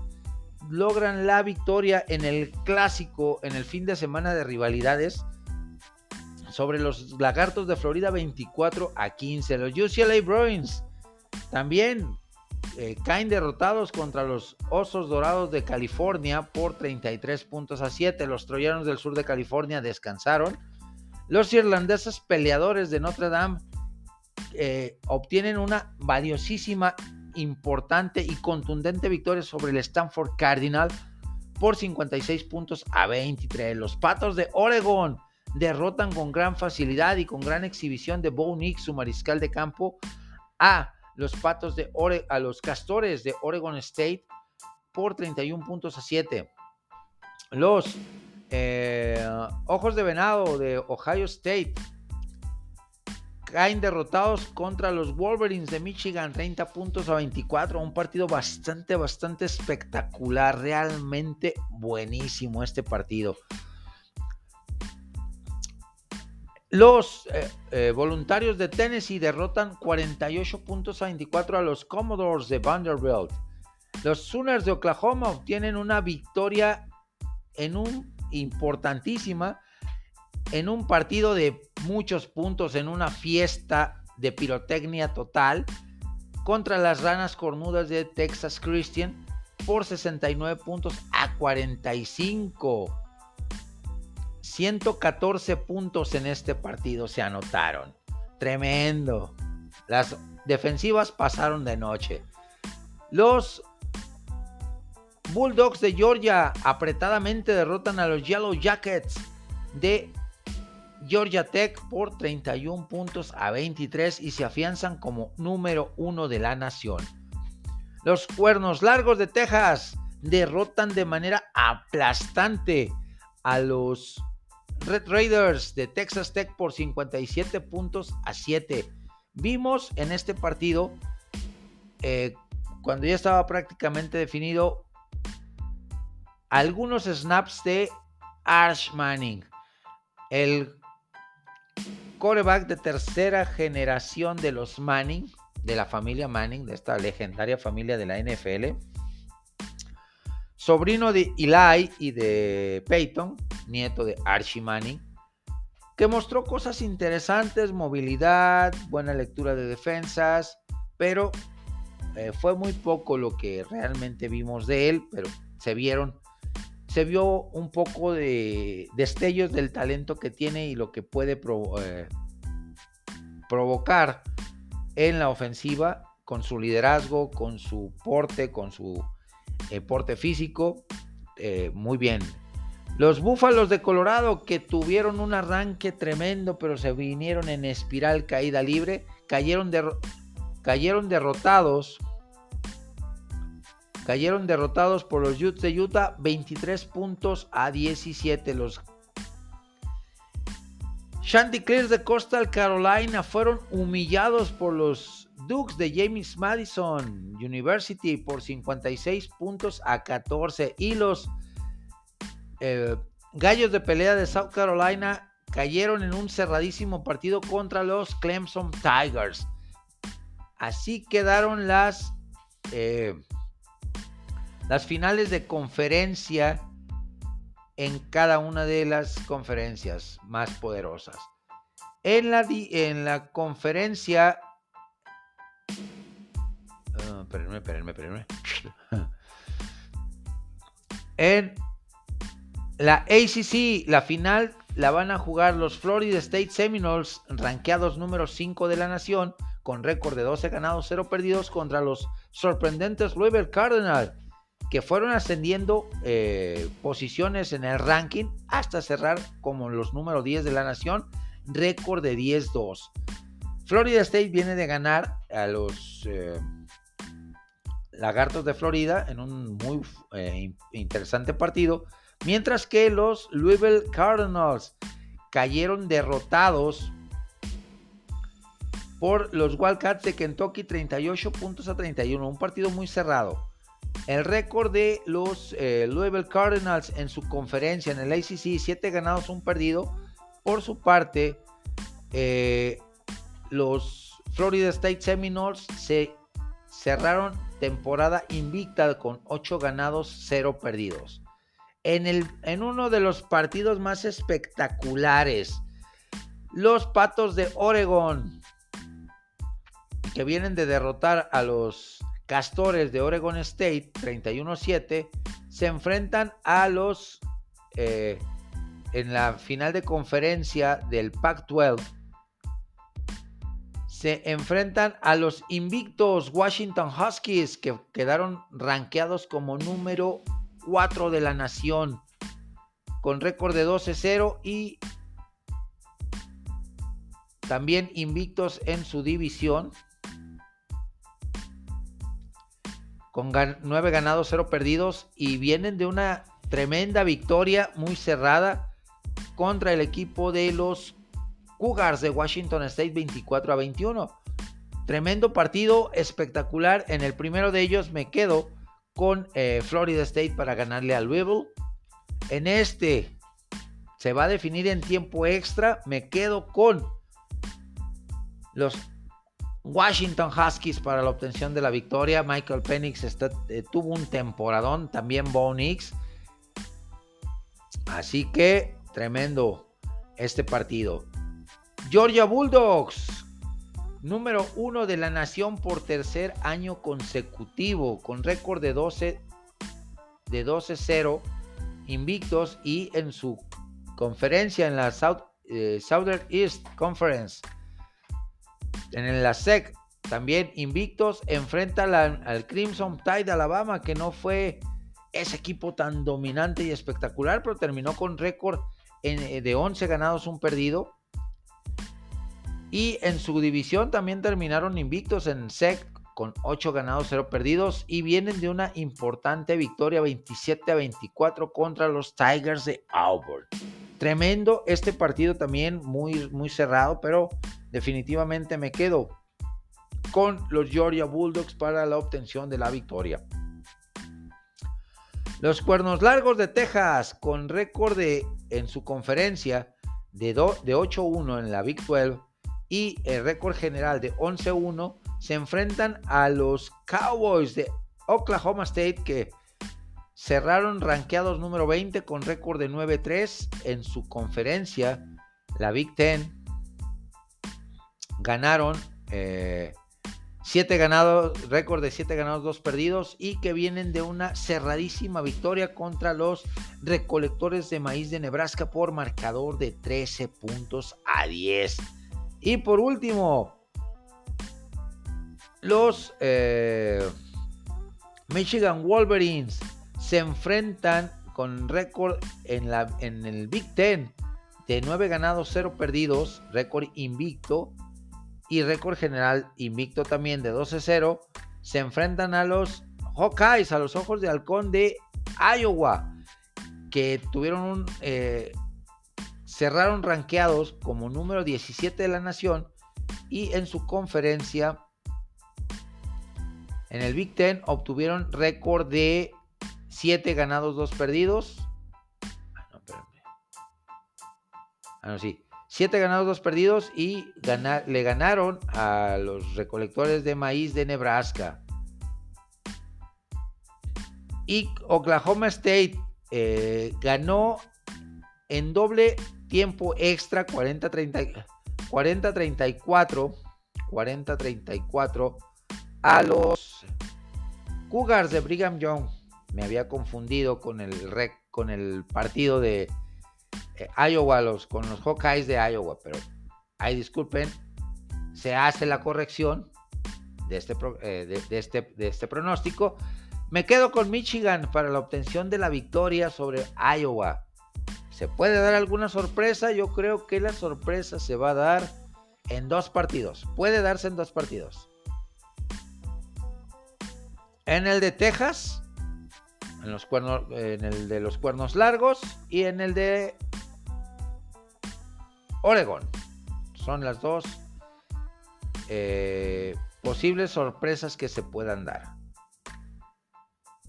logran la victoria en el clásico, en el fin de semana de rivalidades, sobre los Lagartos de Florida 24 a 15. Los UCLA Bruins también eh, caen derrotados contra los Osos Dorados de California por 33 puntos a 7. Los Troyanos del Sur de California descansaron. Los irlandeses peleadores de Notre Dame eh, obtienen una valiosísima importante y contundente victoria sobre el Stanford Cardinal por 56 puntos a 23. Los Patos de Oregon derrotan con gran facilidad y con gran exhibición de Bo Nix, su mariscal de campo, a los Patos de Ore a los Castores de Oregon State por 31 puntos a 7. Los eh, Ojos de Venado de Ohio State caen derrotados contra los Wolverines de Michigan, 30 puntos a 24. Un partido bastante, bastante espectacular. Realmente buenísimo este partido. Los eh, eh, voluntarios de Tennessee derrotan 48 puntos a 24 a los Commodores de Vanderbilt. Los Sooners de Oklahoma obtienen una victoria en un importantísima en un partido de muchos puntos, en una fiesta de pirotecnia total contra las ranas cornudas de Texas Christian por 69 puntos a 45. 114 puntos en este partido se anotaron. Tremendo. Las defensivas pasaron de noche. Los Bulldogs de Georgia apretadamente derrotan a los Yellow Jackets de Georgia Tech por 31 puntos a 23 y se afianzan como número uno de la nación. Los Cuernos Largos de Texas derrotan de manera aplastante a los Red Raiders de Texas Tech por 57 puntos a 7. Vimos en este partido, eh, cuando ya estaba prácticamente definido, algunos snaps de Arch Manning, el coreback de tercera generación de los Manning, de la familia Manning, de esta legendaria familia de la NFL. Sobrino de Eli y de Peyton, nieto de Archie Manning, que mostró cosas interesantes, movilidad, buena lectura de defensas, pero eh, fue muy poco lo que realmente vimos de él, pero se vieron se vio un poco de destellos del talento que tiene y lo que puede eh, provocar en la ofensiva con su liderazgo, con su porte, con su eh, porte físico. Muy bien. Los Búfalos de Colorado que tuvieron un arranque tremendo, pero se vinieron en espiral caída libre, cayeron, derrotados. Cayeron derrotados por los Utes de Utah 23 puntos a 17. Los Chanticleers de Coastal Carolina fueron humillados por los Dukes de James Madison University por 56 puntos a 14 y los eh, Gallos de pelea de South Carolina cayeron en un cerradísimo partido contra los Clemson Tigers. Así quedaron las, eh, las finales de conferencia en cada una de las conferencias más poderosas. En la, en la conferencia... Uh, espérenme, espérenme, en la ACC, la final, la van a jugar los Florida State Seminoles, rankeados número 5 de la nación, con récord de 12 ganados, 0 perdidos, contra los sorprendentes Louisville Cardinals, que fueron ascendiendo eh, posiciones en el ranking hasta cerrar como los número 10 de la nación, récord de 10-2. Florida State viene de ganar a los eh, Lagartos de Florida en un muy eh, interesante partido Mientras que los Louisville Cardinals cayeron derrotados por los Wildcats de Kentucky 38 puntos a 31, un partido muy cerrado. El récord de los eh, Louisville Cardinals en su conferencia en el ACC, 7 ganados, un perdido. Por su parte, eh, los Florida State Seminoles se cerraron temporada invicta con 8 ganados, 0 perdidos en, el, en uno de los partidos más espectaculares. Los Patos de Oregon, que vienen de derrotar a los Castores de Oregon State 31-7, se enfrentan a los eh, en la final de conferencia del Pac-12. Se enfrentan a los invictos Washington Huskies que quedaron rankeados como número 4 de la nación, con récord de 12-0 y también invictos en su división, con 9 ganados, 0 perdidos y vienen de una tremenda victoria muy cerrada contra el equipo de los Cougars de Washington State 24 a 21. Tremendo partido espectacular. En el primero de ellos me quedo con eh, Florida State para ganarle al Louisville. En este se va a definir en tiempo extra. Me quedo con los Washington Huskies para la obtención de la victoria. Michael Penix eh, tuvo un temporadón, también Bo Nix. Así que tremendo este partido. Georgia Bulldogs número uno de la nación por tercer año consecutivo, con récord de 12 de 12-0 invictos y en su conferencia en la South, eh, Southern East Conference, en la SEC, también invictos, enfrenta al Crimson Tide de Alabama, que no fue ese equipo tan dominante y espectacular, pero terminó con récord eh, de 11 ganados, un perdido. Y en su división también terminaron invictos en SEC con 8 ganados, 0 perdidos y vienen de una importante victoria 27 a 24 contra los Tigers de Auburn. Tremendo este partido también muy, muy cerrado, pero definitivamente me quedo con los Georgia Bulldogs para la obtención de la victoria. Los Cuernos Largos de Texas con récord en su conferencia de, de 8-1 en la Big 12 y el récord general de 11-1 se enfrentan a los Cowboys de Oklahoma State que cerraron rankeados número 20 con récord de 9-3 en su conferencia, la Big Ten. Ganaron 7 eh, ganados, récord de 7 ganados, 2 perdidos y que vienen de una cerradísima victoria contra los recolectores de maíz de Nebraska por marcador de 13 puntos a 10. Y por último, los eh, Michigan Wolverines se enfrentan con récord en, en el Big Ten de 9 ganados, 0 perdidos, récord invicto y récord general invicto también de 12-0, se enfrentan a los Hawkeyes, a los ojos de halcón de Iowa, que tuvieron un... Eh, cerraron rankeados como número 17 de la nación y en su conferencia en el Big Ten obtuvieron récord de 7 ganados, 2 perdidos. Ah, no, espérame. Ah, no, sí. 7 ganados, 2 perdidos y le ganaron a los recolectores de maíz de Nebraska. Y Oklahoma State eh, ganó en doble tiempo extra 40-34. 40-34 a los Cougars de Brigham Young. Me había confundido con el, con el partido de eh, Iowa, los, con los Hawkeyes de Iowa, pero ahí disculpen, se hace la corrección de este, eh, de, este, de este pronóstico. Me quedo con Michigan para la obtención de la victoria sobre Iowa. ¿Se puede dar alguna sorpresa? Yo creo que la sorpresa se va a dar en dos partidos. Puede darse en dos partidos. En el de Texas, en, los cuernos, en el de los cuernos largos y en el de Oregon. Son las dos eh, posibles sorpresas que se puedan dar.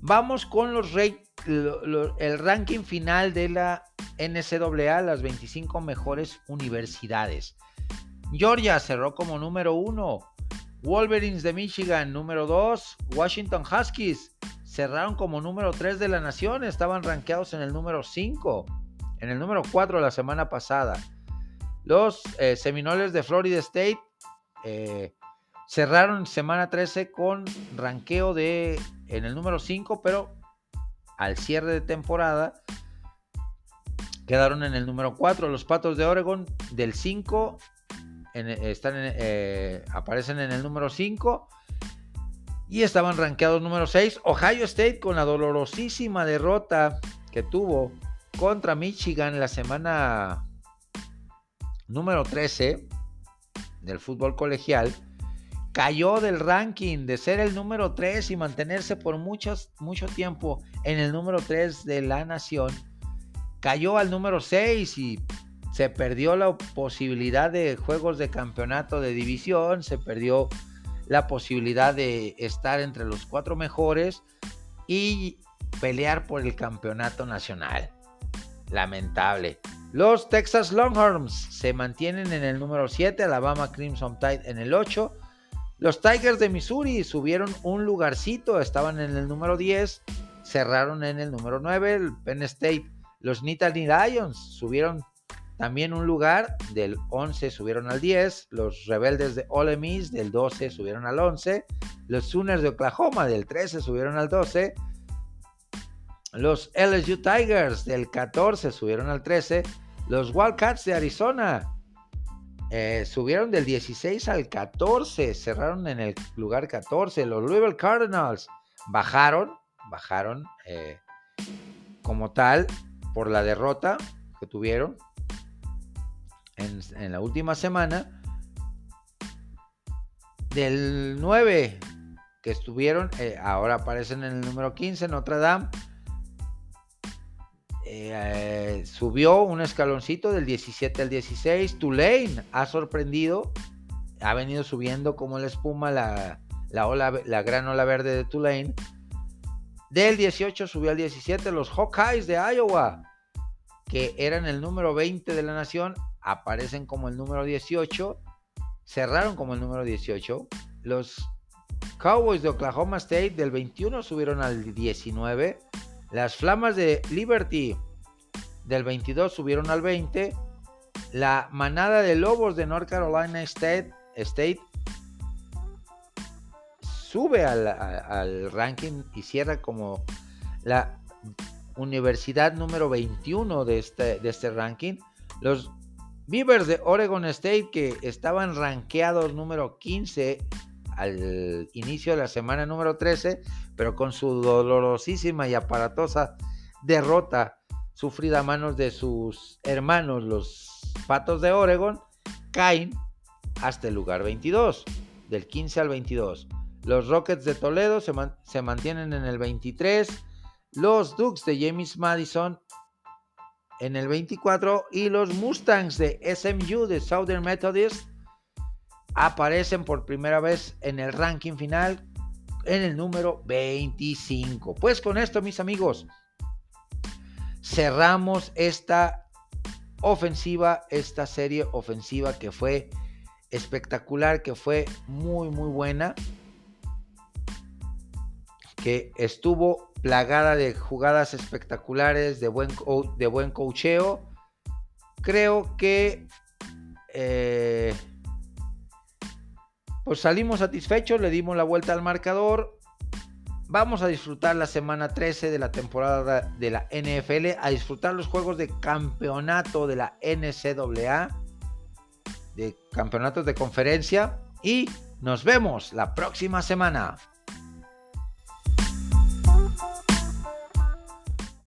Vamos con los el ranking final de la NCAA, las 25 mejores universidades. Georgia cerró como número uno. Wolverines de Michigan, número 2. Washington Huskies cerraron como número 3 de la nación. Estaban rankeados en el número 5. En el número 4 la semana pasada. Los eh, Seminoles de Florida State eh, cerraron semana 13 con ranqueo de en el número 5, pero al cierre de temporada quedaron en el número 4. Los Patos de Oregon del 5 están eh, aparecen en el número 5 y estaban rankeados número 6. Ohio State con la dolorosísima derrota que tuvo contra Michigan la semana número 13 del fútbol colegial cayó del ranking de ser el número 3 y mantenerse por mucho tiempo en el número 3 de la nación. Cayó al número 6 y se perdió la posibilidad de juegos de campeonato de división, se perdió la posibilidad de estar entre los cuatro mejores y pelear por el campeonato nacional. Lamentable. Los Texas Longhorns se mantienen en el número 7, Alabama Crimson Tide en el 8, los Tigers de Missouri subieron un lugarcito, estaban en el número 10, cerraron en el número 9. El Penn State, los Nittany Lions subieron también un lugar, del 11 subieron al 10. Los Rebeldes de Ole Miss del 12 subieron al 11. Los Sooners de Oklahoma del 13 subieron al 12. Los LSU Tigers del 14 subieron al 13. Los Wildcats de Arizona eh, subieron del 16 al 14, cerraron en el lugar 14. Los Louisville Cardinals bajaron, bajaron eh, como tal por la derrota que tuvieron en, la última semana. Del 9 que estuvieron, eh, ahora aparecen en el número 15, Notre Dame eh, subió un escaloncito del 17 al 16. Tulane ha sorprendido. Ha venido subiendo como la espuma la, ola, la gran ola verde de Tulane. Del 18 subió al 17. Los Hawkeyes de Iowa, que eran el número 20 de la nación, aparecen como el número 18. Cerraron como el número 18. Los Cowboys de Oklahoma State del 21 subieron al 19. Las Flamas de Liberty del 22 subieron al 20. La manada de Lobos de North Carolina State, State sube al, ranking y cierra como la universidad número 21 de este, de este ranking. Los Beavers de Oregon State que estaban rankeados número 15 al inicio de la semana número 13, pero con su dolorosísima y aparatosa derrota sufrida a manos de sus hermanos, los Patos de Oregon, caen hasta el lugar 22, del 15 al 22. Los Rockets de Toledo se, mantienen en el 23, los Dukes de James Madison en el 24 y los Mustangs de SMU de Southern Methodist aparecen por primera vez en el ranking final en el número 25. Pues con esto, mis amigos, cerramos esta ofensiva, esta serie ofensiva que fue espectacular, que fue muy, muy buena, que estuvo plagada de jugadas espectaculares, de buen, de buen cocheo. Creo que eh, pues salimos satisfechos, le dimos la vuelta al marcador. Vamos a disfrutar la semana 13 de la temporada de la NFL, a disfrutar los juegos de campeonato de la NCAA, de campeonatos de conferencia y nos vemos la próxima semana.